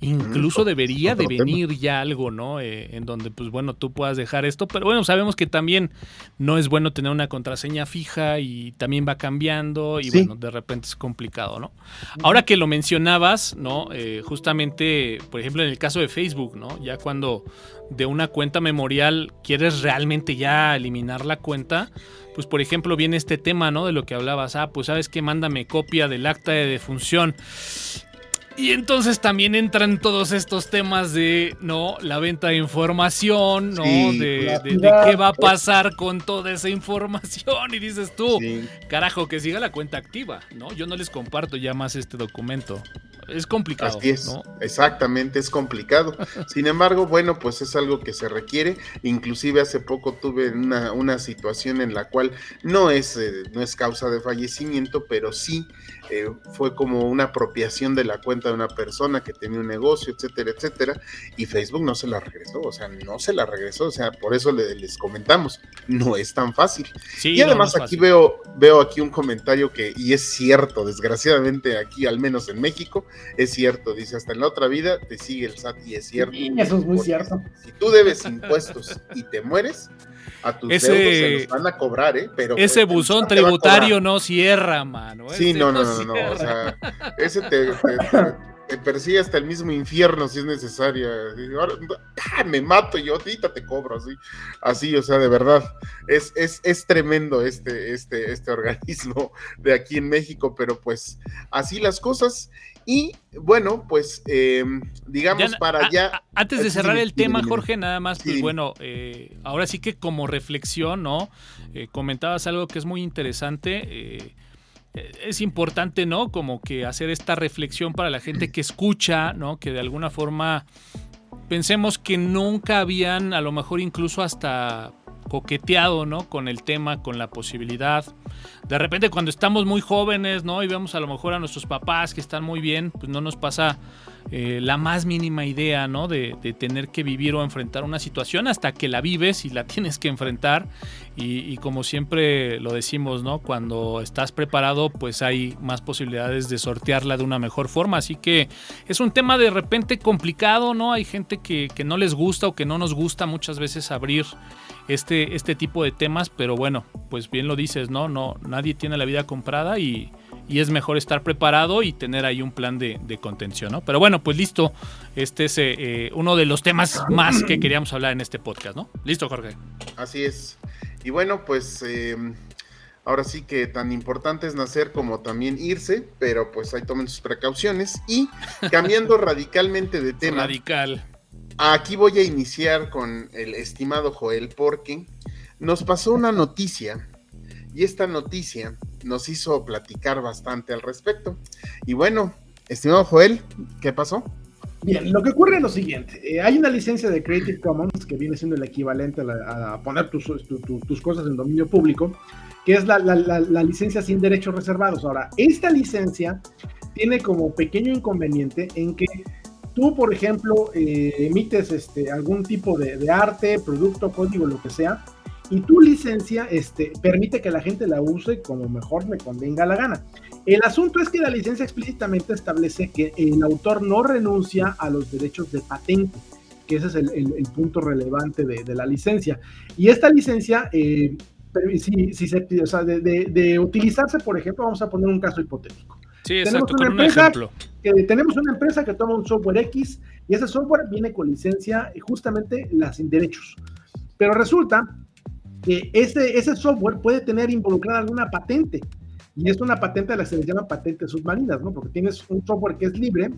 Speaker 1: Incluso debería de venir ya algo, ¿no? Eh, en donde, pues bueno, tú puedas dejar esto. Pero bueno, sabemos que también no es bueno tener una contraseña fija y también va cambiando y bueno, de repente es complicado, ¿no? Ahora que lo mencionabas, ¿no? Eh, justamente, por ejemplo, en el caso de Facebook, ¿no? Ya cuando de una cuenta memorial quieres realmente ya eliminar la cuenta, pues por ejemplo viene este tema, ¿no? De lo que hablabas, ah, pues sabes que mándame copia del acta de defunción. Y entonces también entran todos estos temas de, ¿no? La venta de información, ¿no? de, qué va a pasar con toda esa información. Y dices tú, carajo, que siga la cuenta activa, ¿no? Yo no les comparto ya más este documento. Es complicado.
Speaker 3: Así es, exactamente, es complicado. Sin embargo, bueno, pues es algo que se requiere. Inclusive hace poco tuve una, una situación en la cual no es, eh, no es causa de fallecimiento, pero sí eh, fue como una apropiación de la cuenta de una persona que tenía un negocio, etcétera, etcétera, y Facebook no se la regresó, o sea, no se la regresó, o sea, por eso les comentamos, no es tan fácil. y además aquí veo, veo aquí un comentario que, y es cierto, desgraciadamente aquí, al menos en México, es cierto, dice, hasta en la otra vida te sigue el SAT, y es cierto.
Speaker 2: eso es muy cierto.
Speaker 3: Si tú debes impuestos y te mueres, a tus ese, deudos se los van a cobrar, ¿eh? Pero
Speaker 1: ese pues, buzón tributario no cierra, mano.
Speaker 3: Sí, no, no, no, no, o sea, ese te, te, persigue hasta el mismo infierno si es necesario. Ah, me mato yo, ahorita te cobro, así, así, o sea, de verdad, es, es, es tremendo este, este, este organismo de aquí en México, pero pues así las cosas. Y bueno, pues em, digamos para ya...
Speaker 1: antes de cerrar el tema, Jorge, nada más, pues bueno, eh, ahora sí que como reflexión, ¿no? Eh, comentabas algo que es muy interesante. Eh, es importante, ¿no? Como que hacer esta reflexión para la gente que escucha, ¿no? Que de alguna forma pensemos que nunca habían, a lo mejor incluso hasta coqueteado, ¿no? Con el tema, con la posibilidad. De repente cuando estamos muy jóvenes, ¿no? Y vemos a lo mejor a nuestros papás que están muy bien, pues no nos pasa eh, la más mínima idea, ¿no? De, tener que vivir o enfrentar una situación hasta que la vives y la tienes que enfrentar. Y, como siempre lo decimos, ¿no? Cuando estás preparado, pues hay más posibilidades de sortearla de una mejor forma. Así que es un tema de repente complicado, ¿no? Hay gente que, que no les gusta o que no nos gusta muchas veces abrir este, este tipo de temas, pero bueno, pues bien lo dices, ¿no? no nadie tiene la vida comprada y, es mejor estar preparado y tener ahí un plan de, contención, ¿no? Pero bueno, pues listo, este es eh, uno de los temas más que queríamos hablar en este podcast, ¿no? Listo, Jorge.
Speaker 3: Así es. Y bueno, pues em, ahora sí que tan importante es nacer como también irse, pero pues ahí tomen sus precauciones y cambiando radicalmente de tema.
Speaker 1: Radical.
Speaker 3: Aquí voy a iniciar con el estimado Joel porque nos pasó una noticia y esta noticia nos hizo platicar bastante al respecto. Y bueno, estimado Joel, ¿qué pasó?
Speaker 2: Bien, lo que ocurre es lo siguiente. Eh, hay una licencia de Creative Commons que viene siendo el equivalente a, poner tus, cosas en dominio público, que es la, licencia sin derechos reservados. Ahora, esta licencia tiene como pequeño inconveniente en que tú, por ejemplo, eh, emites este, algún tipo de, arte, producto, código, lo que sea, y tu licencia este, permite que la gente la use como mejor me convenga la gana. El asunto es que la licencia explícitamente establece que el autor no renuncia a los derechos de patente, que ese es el, punto relevante de, la licencia. Y esta licencia, eh, si, se, o sea, de, utilizarse, por ejemplo, vamos a poner un caso hipotético.
Speaker 1: Sí, exacto, tenemos una empresa
Speaker 2: Que, tenemos una empresa que toma un software X y ese software viene con licencia justamente las sin derechos. Pero resulta que ese, ese software puede tener involucrada alguna patente. Y es una patente a la que se le llama patentes submarinas, ¿no? Porque tienes un software que es libre,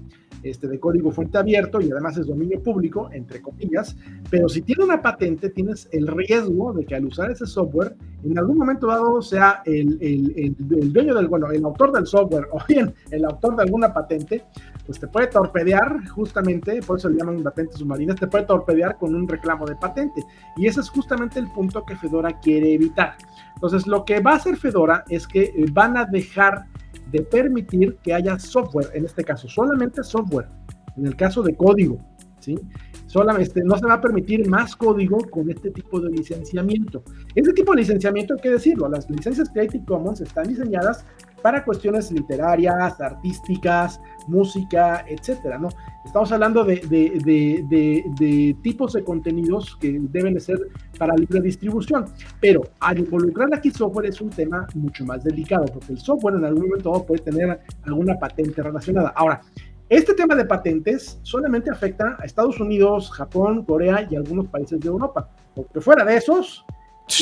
Speaker 2: este, de código fuente abierto y además es dominio público, entre comillas, pero si tiene una patente, tienes el riesgo de que al usar ese software, en algún momento dado sea el, el, el, dueño del, bueno, el autor del software o bien el autor de alguna patente, pues te puede torpedear justamente, por eso le llaman patentes submarinas, te puede torpedear con un reclamo de patente. Y ese es justamente el punto que Fedora quiere evitar. Entonces, lo que va a hacer Fedora es que eh, van a dejar de permitir que haya software, en este caso, solamente software, en el caso de código, ¿sí? Solamente no se va a permitir más código con este tipo de licenciamiento. Este tipo de licenciamiento, hay que decirlo, las licencias Creative Commons están diseñadas para cuestiones literarias, artísticas, música, etcétera, ¿no? Estamos hablando de, de, tipos de contenidos que deben de ser para libre distribución, pero al involucrar aquí software es un tema mucho más delicado, porque el software en algún momento puede tener alguna patente relacionada. Ahora, este tema de patentes solamente afecta a Estados Unidos, Japón, Corea y algunos países de Europa, porque fuera de esos,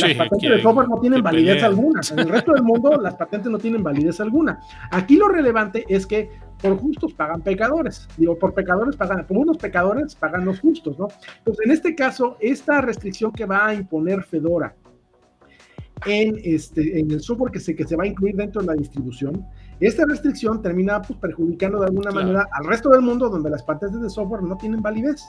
Speaker 2: las patentes de software no tienen validez alguna. En el resto del mundo, las patentes no tienen validez alguna. Aquí lo relevante es que por justos pagan pecadores. Digo, por pecadores pagan, como unos pecadores pagan los justos, ¿no? Entonces, en este caso, esta restricción que va a imponer Fedora en, este, en el software que se, que se va a incluir dentro de la distribución, esta restricción termina pues, perjudicando de alguna manera al resto del mundo donde las patentes de software no tienen validez.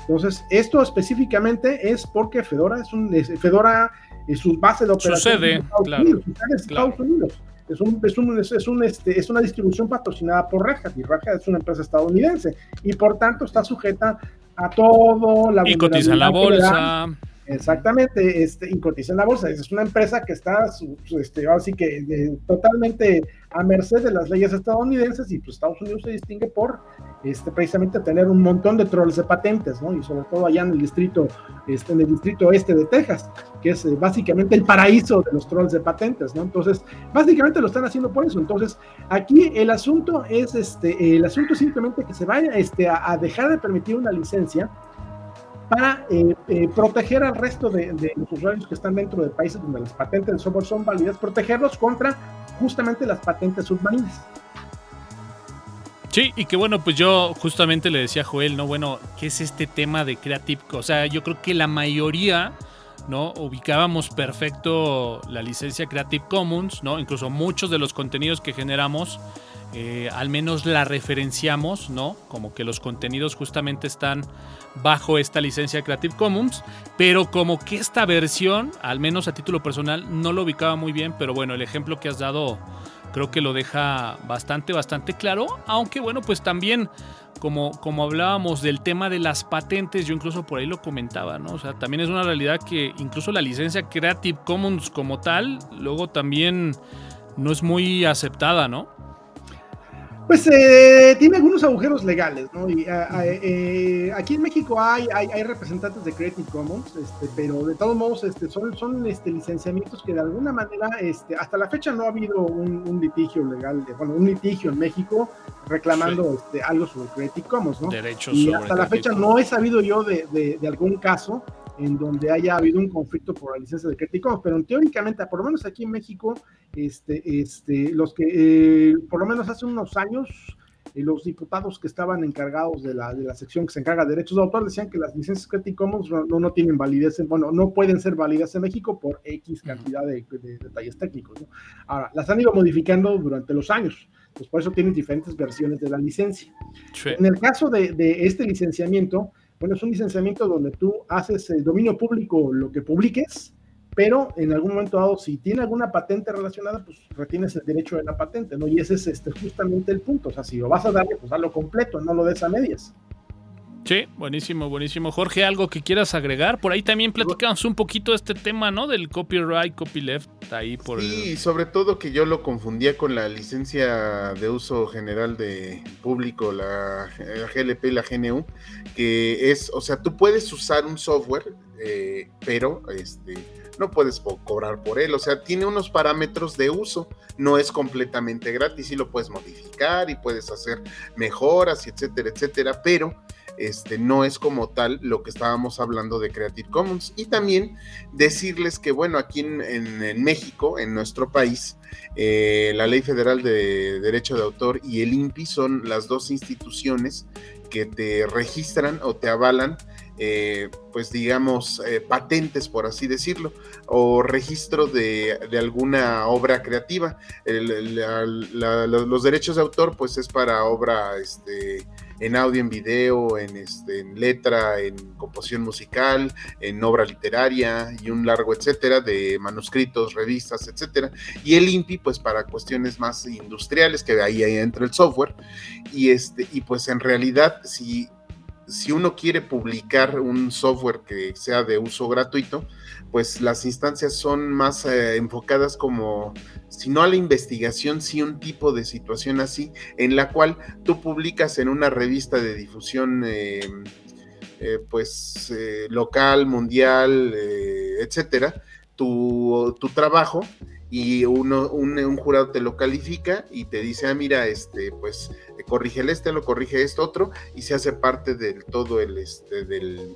Speaker 2: Entonces, esto específicamente es porque Fedora es un Fedora es su base de operación
Speaker 1: Sucede,
Speaker 2: en Estados
Speaker 1: claro,
Speaker 2: Unidos, Estados Unidos. Es, un, es, un, es, un, este, es una distribución patrocinada por Red Hat y Red Hat es una empresa estadounidense y por tanto está sujeta a todo
Speaker 1: la y cotiza la bolsa
Speaker 2: Exactamente, este, y cotiza en la bolsa. Es una empresa que está, este, así que totalmente a merced de las leyes estadounidenses y pues Estados Unidos se distingue por este, precisamente tener un montón de trolls de patentes, ¿no? Y sobre todo allá en el distrito, este, en el distrito este de Texas, que es eh, básicamente el paraíso de los trolls de patentes, ¿no? Entonces, básicamente lo están haciendo por eso. Entonces, aquí el asunto es, este, el asunto simplemente que se vaya este, a dejar de permitir una licencia para eh, eh, proteger al resto de, los usuarios que están dentro de países donde las patentes de software son válidas, protegerlos contra justamente las patentes submarinas.
Speaker 1: Sí, y que bueno, pues yo justamente le decía a Joel, ¿no? Bueno, ¿qué es este tema de Creative? O sea, yo creo que la mayoría, ¿no? Ubicábamos perfecto la licencia Creative Commons, ¿no? Incluso muchos de los contenidos que generamos eh, al menos la referenciamos, ¿no? Como que los contenidos justamente están bajo esta licencia Creative Commons, pero como que esta versión, al menos a título personal, no lo ubicaba muy bien, pero bueno, el ejemplo que has dado creo que lo deja bastante, bastante claro, aunque bueno, pues también como, como hablábamos del tema de las patentes, yo incluso por ahí lo comentaba, ¿no? O sea, también es una realidad que incluso la licencia Creative Commons como tal, luego también no es muy aceptada, ¿no?
Speaker 2: Pues eh, tiene algunos agujeros legales, ¿no? Y, eh, aquí en México hay, hay, representantes de Creative Commons, este, pero de todos modos este, son, son este, licenciamientos que de alguna manera, este, hasta la fecha no ha habido un, litigio legal, bueno, un litigio en México reclamando este, algo sobre Creative Commons, ¿no?
Speaker 1: Derechos
Speaker 2: y hasta la fecha no he sabido yo de, de, de algún caso en donde haya habido un conflicto por la licencia de Creative Commons, pero teóricamente, por lo menos aquí en México, este, este, los que, eh, por lo menos hace unos años, eh, los diputados que estaban encargados de la, de la sección que se encarga de derechos de autor decían que las licencias Creative Commons no, no tienen validez, bueno, no pueden ser válidas en México por X cantidad de, detalles técnicos. Ahora, las han ido modificando durante los años, pues por eso tienen diferentes versiones de la licencia. En el caso de, de este licenciamiento, bueno, es un licenciamiento donde tú haces el dominio público lo que publiques, pero en algún momento dado, si tiene alguna patente relacionada, pues retienes el derecho de la patente, ¿no? Y ese es este, justamente el punto. O sea, si lo vas a darle, pues dalo completo, no lo des a medias.
Speaker 1: Sí, buenísimo, buenísimo. Jorge, ¿algo que quieras agregar? Por ahí también platicamos un poquito de este tema, ¿no? Del copyright, copyleft, ahí por
Speaker 3: Sí, sobre todo que yo lo confundía con la licencia de uso general de público, la, la GLP y la GNU, que es, o sea, tú puedes usar un software, eh, pero este no puedes cobrar por él, o sea, tiene unos parámetros de uso, no es completamente gratis y lo puedes modificar y puedes hacer mejoras, etcétera, etcétera, pero este, no es como tal lo que estábamos hablando de Creative Commons. Y también decirles que, bueno, aquí en, México, en nuestro país, eh, la Ley Federal de Derecho de Autor y el INPI son las dos instituciones que te registran o te avalan eh, pues digamos, eh, patentes, por así decirlo, o registro de, alguna obra creativa. los derechos de autor, pues es para obra este, en audio, en video, en, este, en letra, en composición musical, en obra literaria y un largo etcétera de manuscritos, revistas, etcétera. Y el INPI, pues para cuestiones más industriales, que ahí, ahí entra el software. Y, este, y pues en realidad, si si uno quiere publicar un software que sea de uso gratuito, pues las instancias son más eh, enfocadas como, si no a la investigación, sí un tipo de situación así, en la cual tú publicas en una revista de difusión, em, eh, pues eh, local, mundial, etcétera, tu, tu trabajo y uno, un, jurado te lo califica y te dice, ah, mira, este, pues corrige el este, lo corrige esto otro, y se hace parte del todo el, este, del,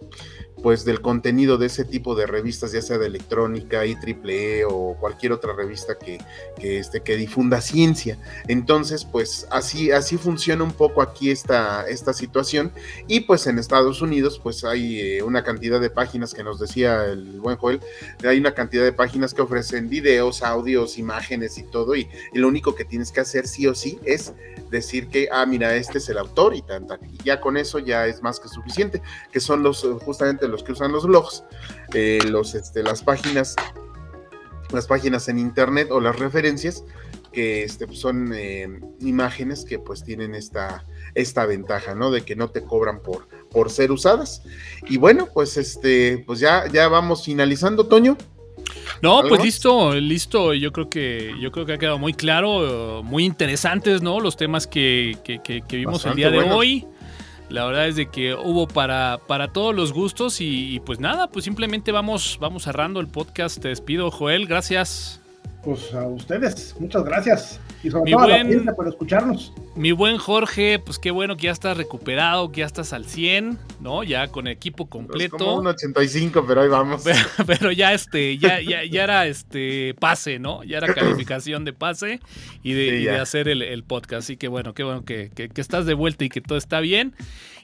Speaker 3: pues del contenido de ese tipo de revistas, ya sea de electrónica, IEEE o cualquier otra revista que, que, este, que difunda ciencia. Entonces, pues así, así funciona un poco aquí esta, esta situación, y pues en Estados Unidos, pues hay eh, una cantidad de páginas que nos decía el buen Joel, hay una cantidad de páginas que ofrecen videos, audio, imágenes y todo, y, lo único que tienes que hacer sí o sí es decir que, ah, mira, este es el autor y tan, y ya con eso ya es más que suficiente, que son los, justamente los que usan los blogs, eh, los, este, las páginas, las páginas en internet o las referencias, que este, pues, son eh, imágenes que pues tienen esta, esta ventaja, ¿no? De que no te cobran por, por ser usadas. Y bueno, pues este, pues ya, ya vamos finalizando, Toño.
Speaker 1: No, pues listo, listo. Yo creo que yo creo que ha quedado muy claro, muy interesantes, ¿no? Los temas que, vimos el día de hoy. La verdad es de que hubo para, para todos los gustos y, pues nada, pues simplemente vamos, vamos cerrando el podcast. Te despido, Joel. Gracias.
Speaker 2: Pues a ustedes, muchas gracias. Y sobre todo a la gente por escucharnos.
Speaker 1: Mi buen Jorge, pues qué bueno que ya estás recuperado, que ya estás al 100, ¿no? Ya con equipo completo. Pues
Speaker 3: como un 85, pero ahí vamos.
Speaker 1: Pero, ya este, ya, ya, ya, era este pase, ¿no? Ya era calificación de pase y de, hacer el, podcast. Así que bueno, qué bueno que, que, que estás de vuelta y que todo está bien.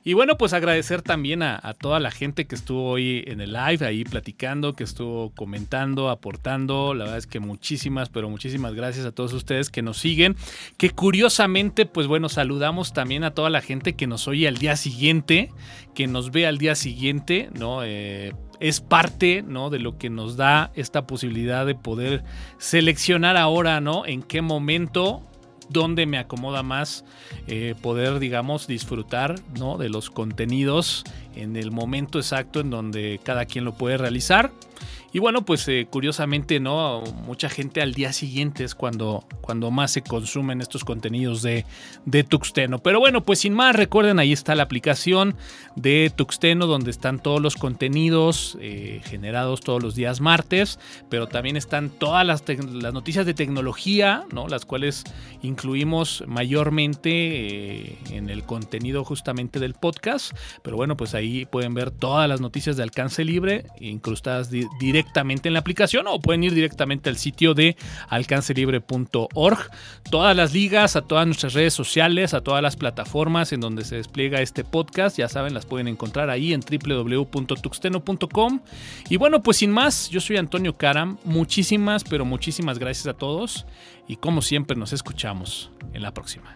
Speaker 1: Y bueno, pues agradecer también a, toda la gente que estuvo hoy en el live, ahí platicando, que estuvo comentando, aportando. La verdad es que muchísimas, pero muchísimas gracias a todos ustedes que nos siguen. Que curiosamente, pues bueno, saludamos también a toda la gente que nos oye al día siguiente, que nos ve al día siguiente, ¿no? Eh, es parte ¿no? de lo que nos da esta posibilidad de poder seleccionar ahora, ¿no? En qué momento dónde me acomoda más eh, poder, digamos, disfrutar ¿no? de los contenidos en el momento exacto en donde cada quien lo puede realizar. Y bueno, pues eh, curiosamente, ¿no? Mucha gente al día siguiente es cuando, cuando más se consumen estos contenidos de, de Tuxteno. Pero bueno, pues sin más, recuerden, ahí está la aplicación de Tuxteno, donde están todos los contenidos eh, generados todos los días martes, pero también están todas las, las, noticias de tecnología, ¿no? Las cuales incluimos mayormente eh, en el contenido justamente del podcast. Pero bueno, pues ahí pueden ver todas las noticias de alcance libre, incrustadas directamente directamente en la aplicación o pueden ir directamente al sitio de alcancelibre.org. Todas las ligas a todas nuestras redes sociales, a todas las plataformas en donde se despliega este podcast, ya saben, las pueden encontrar ahí en www.tuxteno.com. Y bueno, pues sin más, yo soy Antonio Karam. Muchísimas, pero muchísimas gracias a todos y como siempre nos escuchamos en la próxima.